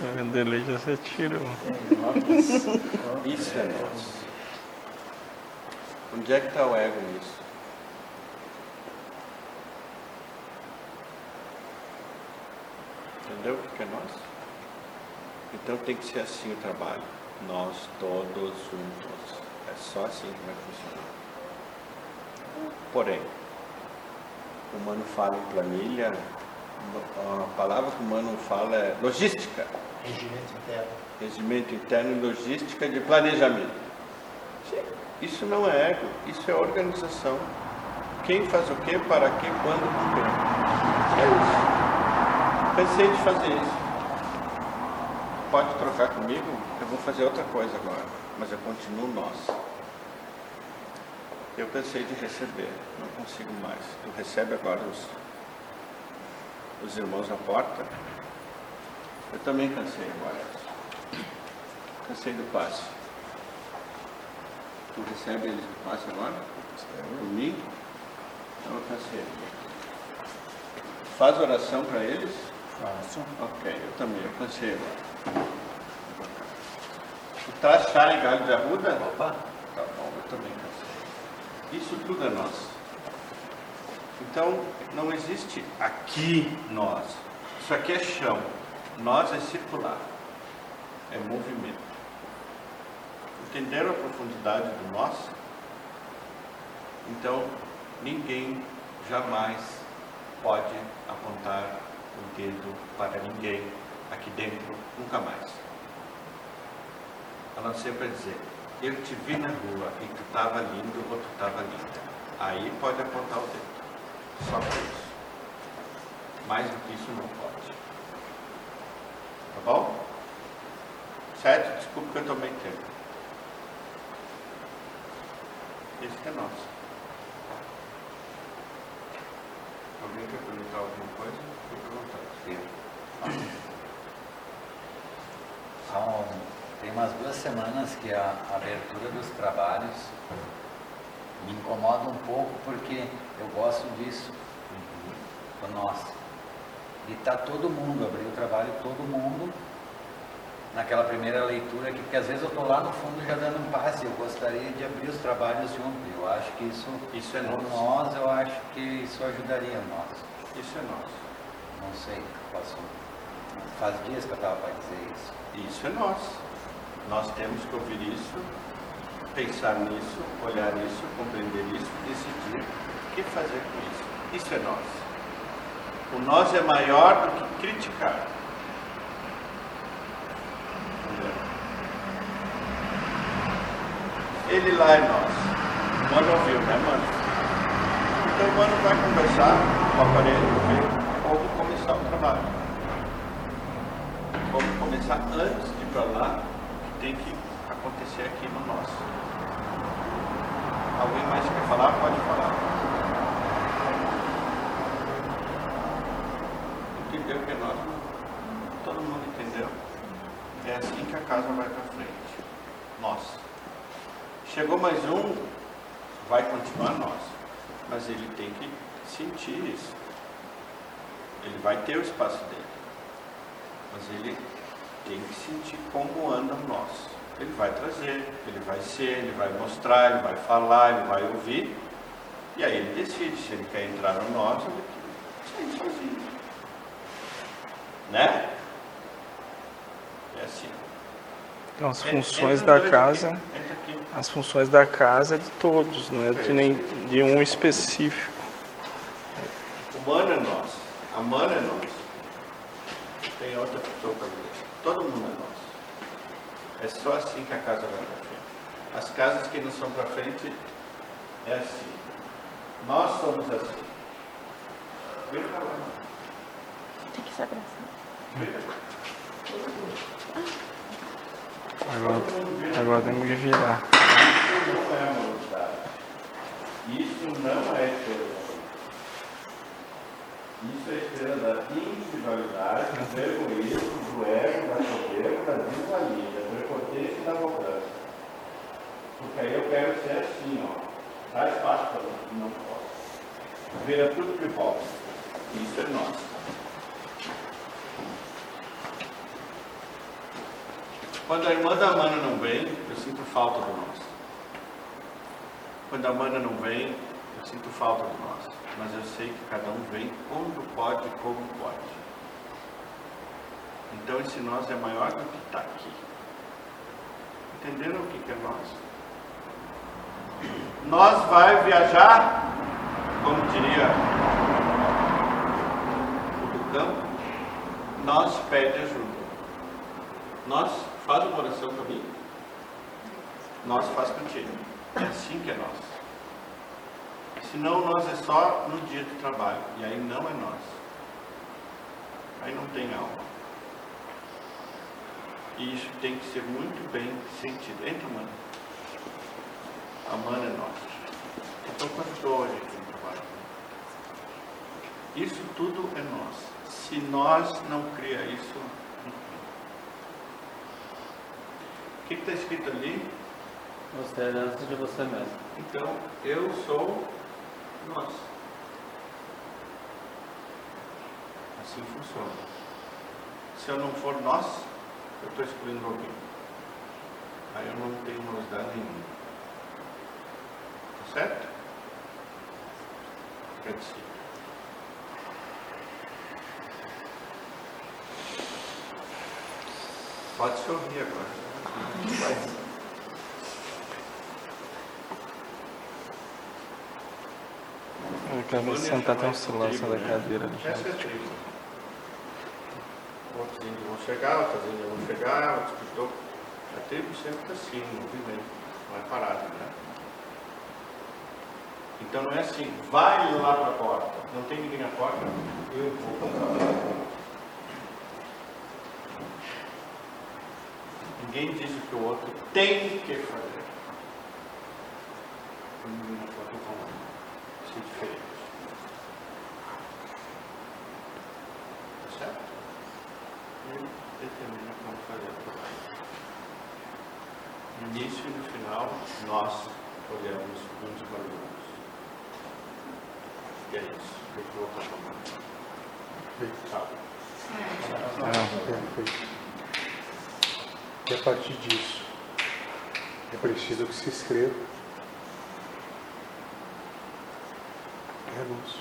A Vanderlei já se tirou. Isso é nós. Onde é que está o ego nisso? Entendeu que é nós? Então tem que ser assim o trabalho. Nós todos juntos. É só assim que vai funcionar. Porém, o humano fala em planilha, a palavra que o humano fala é logística. Regimento interno. Regimento interno e logística de planejamento. Sim, Isso não é ego, isso é organização. Quem faz o quê, para quê, quando, por quê. É isso. Pensei de fazer isso. Pode trocar comigo? Eu vou fazer outra coisa agora, mas eu continuo nós. Eu cansei de receber, não consigo mais. Tu recebe agora os, os irmãos na porta. Eu também cansei agora. Cansei do passe. Tu recebe eles no passe agora? Mim? Então eu cansei. Faz oração para eles? Faço. Ok, eu também, eu cansei agora. Traz chá e galho de arruda? Opa! Tá bom, eu também cansei. Isso tudo é nós. Então, não existe aqui nós. Isso aqui é chão. Nós é circular. É movimento. Entenderam a profundidade do nós? Então, ninguém jamais pode apontar o dedo para ninguém aqui dentro, nunca mais. A não ser para dizer, eu te vi na rua e tu estava lindo ou tu estava linda. Aí pode apontar o dedo. Só por isso. Mais do que isso não pode. Tá bom? Certo? Desculpa que eu tomei tempo. Esse é nosso. Alguém quer perguntar alguma coisa? São, tem umas duas semanas que a abertura dos trabalhos me incomoda um pouco porque eu gosto disso, do nós. De estar todo mundo, abrir o trabalho todo mundo naquela primeira leitura aqui, porque às vezes eu estou lá no fundo já dando um passe, eu gostaria de abrir os trabalhos junto. Eu acho que isso, Isso é no nós. eu acho que isso ajudaria nós. Isso é nós. Não sei, posso. Faz dias que eu estava para dizer isso. Isso é nós. Nós temos que ouvir isso, pensar nisso, olhar isso, compreender isso, decidir o que fazer com isso. Isso é nós. O nós é maior do que criticar. Ele lá é nós. Mano ouviu, né, mano? Então o mano vai conversar com o aparelho, começar o trabalho. Vamos começar antes de ir para lá, que tem que acontecer aqui no nosso. Alguém mais quer falar? Pode falar. Entendeu que nós? Todo mundo entendeu? É assim que a casa vai para frente. Nós. Chegou mais um, vai continuar nós. Mas ele tem que sentir isso. Ele vai ter o espaço dele. Mas ele tem que sentir como anda nós. Ele vai trazer, ele vai ser, ele vai mostrar, ele vai falar, ele vai ouvir. E aí ele decide se ele quer entrar no nós ou ele sair sozinho. Né? É assim. Então, as É, funções entra da casa, aqui, as funções da casa é de todos, não é de, nem, de um específico. O mano é nós. A mana é nós. Tem outra pessoa para ver. Todo mundo é nós. É só assim que a casa vai para frente. As casas que não são para frente é assim. Nós somos assim. Vem cá lá. Tem que se abraçar. Agora, agora temos que virar. Isso não é amorosidade. Isso não é da Isso é estrela da individualidade, do egoísmo, do ego, da soberba, da desvalia, da prepotência e da arrogância. Porque aí eu quero ser assim, ó. Dá espaço para mim, não posso. Vira tudo de volta. Isso é nosso. Quando a irmã da mana não vem, eu sinto falta do nós. Quando a mana não vem, eu sinto falta do nós. Mas eu sei que cada um vem quando pode e como pode. Então esse nós é maior do que está aqui. Entenderam o que, é nós? Nós vai viajar, como diria o campo, nós pede ajuda. Nós faz uma oração para mim, nós faz contigo. É assim que é nós. Senão nós é só no dia de trabalho. E aí não é nós. Aí não tem alma. E isso tem que ser muito bem sentido. Entra, mano. A mana é nossa. Então quanto hoje aqui no trabalho? Isso tudo é nós. Se nós não cria isso, o que está escrito ali? Você é antes de você mesmo. Então, eu sou nós. Assim funciona. Se eu não for nós, eu estou excluindo alguém. Aí eu não tenho novidade nenhuma. Tá certo? Quer dizer. Pode sorrir agora. Vai. Eu quero sentar até um silêncio da cadeira. ali. Essa é. Outros índios vão chegar, outras índias vão chegar, outros estão. A tribo sempre está assim, movimento, não é parada, né? Então não é assim, vai lá para a porta, não tem ninguém na porta, eu vou passar. Ninguém diz o que o outro tem que fazer. Ninguém na porta vão ser diferente. Tá certo? Ele determina como fazer o trabalho. No início e no final, nós olhamos uns para os outros. E é isso. Eu vou voltar para a Tchau. Perfeito. E a partir disso, é preciso que se escreva. Nosso.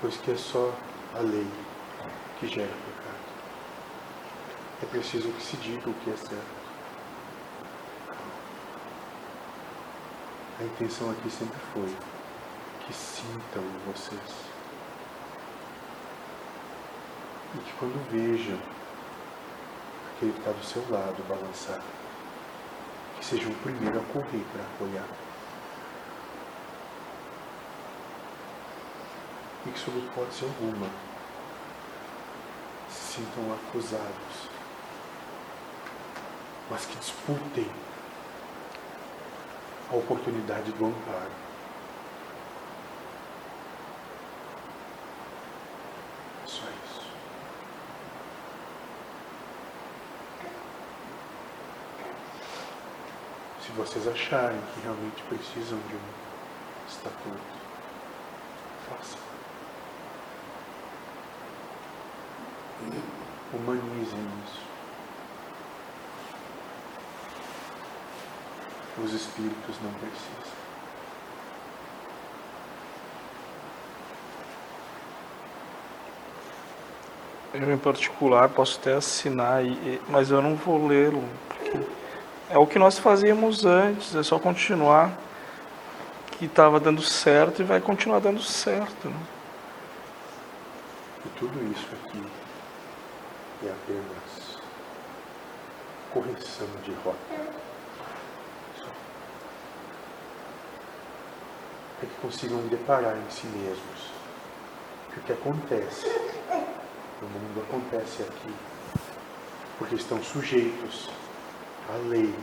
Pois que é só a lei que gera pecado. É preciso que se diga o que é certo. A intenção aqui sempre foi que sintam vocês. E que quando vejam aquele que está do seu lado balançar, que seja o primeiro a correr para apoiar. E que sob hipótese alguma se sintam acusados, mas que disputem a oportunidade do amparo. Só isso. Se vocês acharem que realmente precisam de um estatuto, façam. Humanizem isso. Os espíritos não precisam. Eu, em particular, posso até assinar, mas eu não vou lê-lo, é o que nós fazíamos antes, é só continuar que estava dando certo e vai continuar dando certo. Né? E tudo isso aqui é apenas correção de rota. Para que consigam deparar em si mesmos que o que acontece no mundo acontece aqui porque estão sujeitos à lei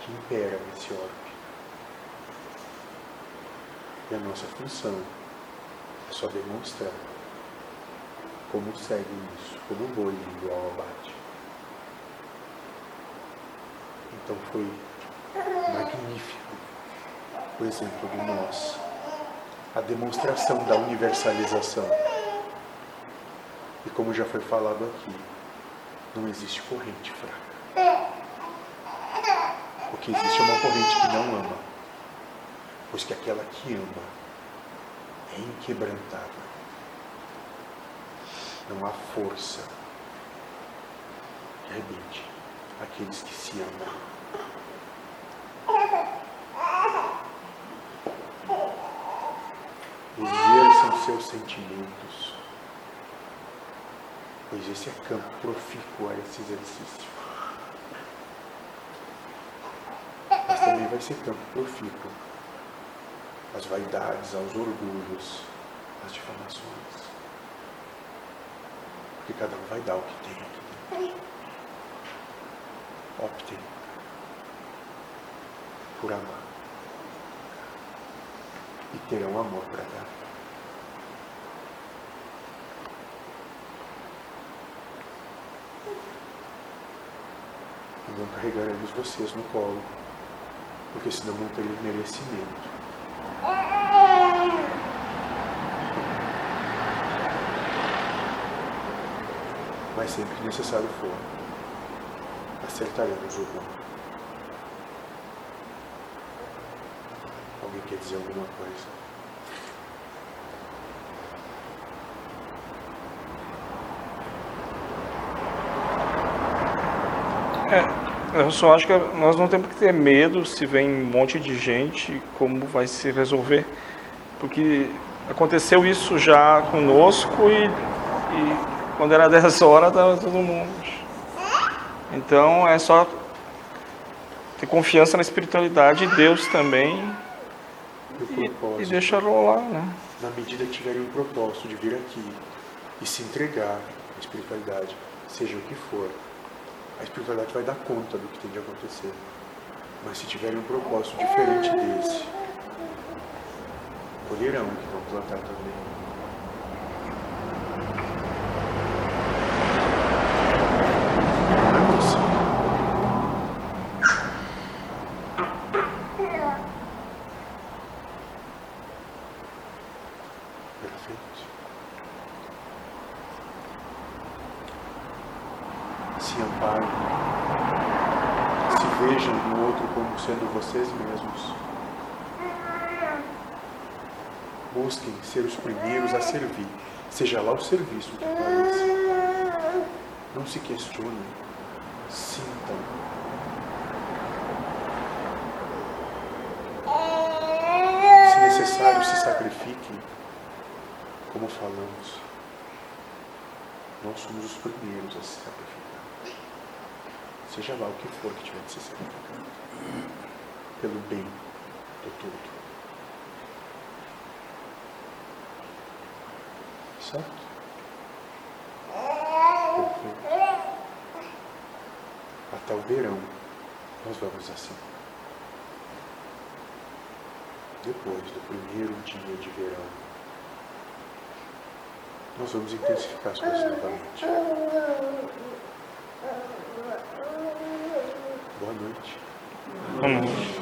que impera nesse orbe. E a nossa função é só demonstrar como segue isso, como o boi indo ao abate. Então foi magnífico o exemplo de nós, a demonstração da universalização. E como já foi falado aqui, não existe corrente fraca. O que existe é uma corrente que não ama, pois que aquela que ama é inquebrantável. Não há força que arrebente aqueles que se amam. Exerçam seus sentimentos, pois esse é campo profícuo a esse exercício. Mas também vai ser campo profícuo às vaidades, aos orgulhos, às difamações. Porque cada um vai dar o que tem. Optem por amar. E terão amor para dar. E não carregaremos vocês no colo, porque senão não teria merecimento. Mas sempre que necessário for, acertaremos o rumo. Alguém quer dizer alguma coisa? É, eu só acho que nós não temos que ter medo se vem um monte de gente, como vai se resolver. Porque aconteceu isso já conosco e, e quando era 10 horas estava todo mundo. Então é só ter confiança na espiritualidade de Deus também E o e, e deixa rolar, né? na medida que tiverem um propósito de vir aqui e se entregar à espiritualidade, seja o que for, a espiritualidade vai dar conta do que tem de acontecer. Mas se tiverem um propósito diferente desse, colherão o que vão plantar também. Não é você. Perfeito. Se amparem, se vejam no outro como sendo vocês mesmos. Busquem ser os primeiros a servir, seja lá o serviço que pareça. Não se questionem, sintam. Se necessário, se sacrifiquem, como falamos. Nós somos os primeiros a se sacrificar. Seja lá o que for que tiver de se sacrificar. Pelo bem do todo. Certo? Perfeito. Até o verão nós vamos assim. depois do primeiro dia de verão, nós vamos intensificar as coisas novamente. Boa noite. Boa noite.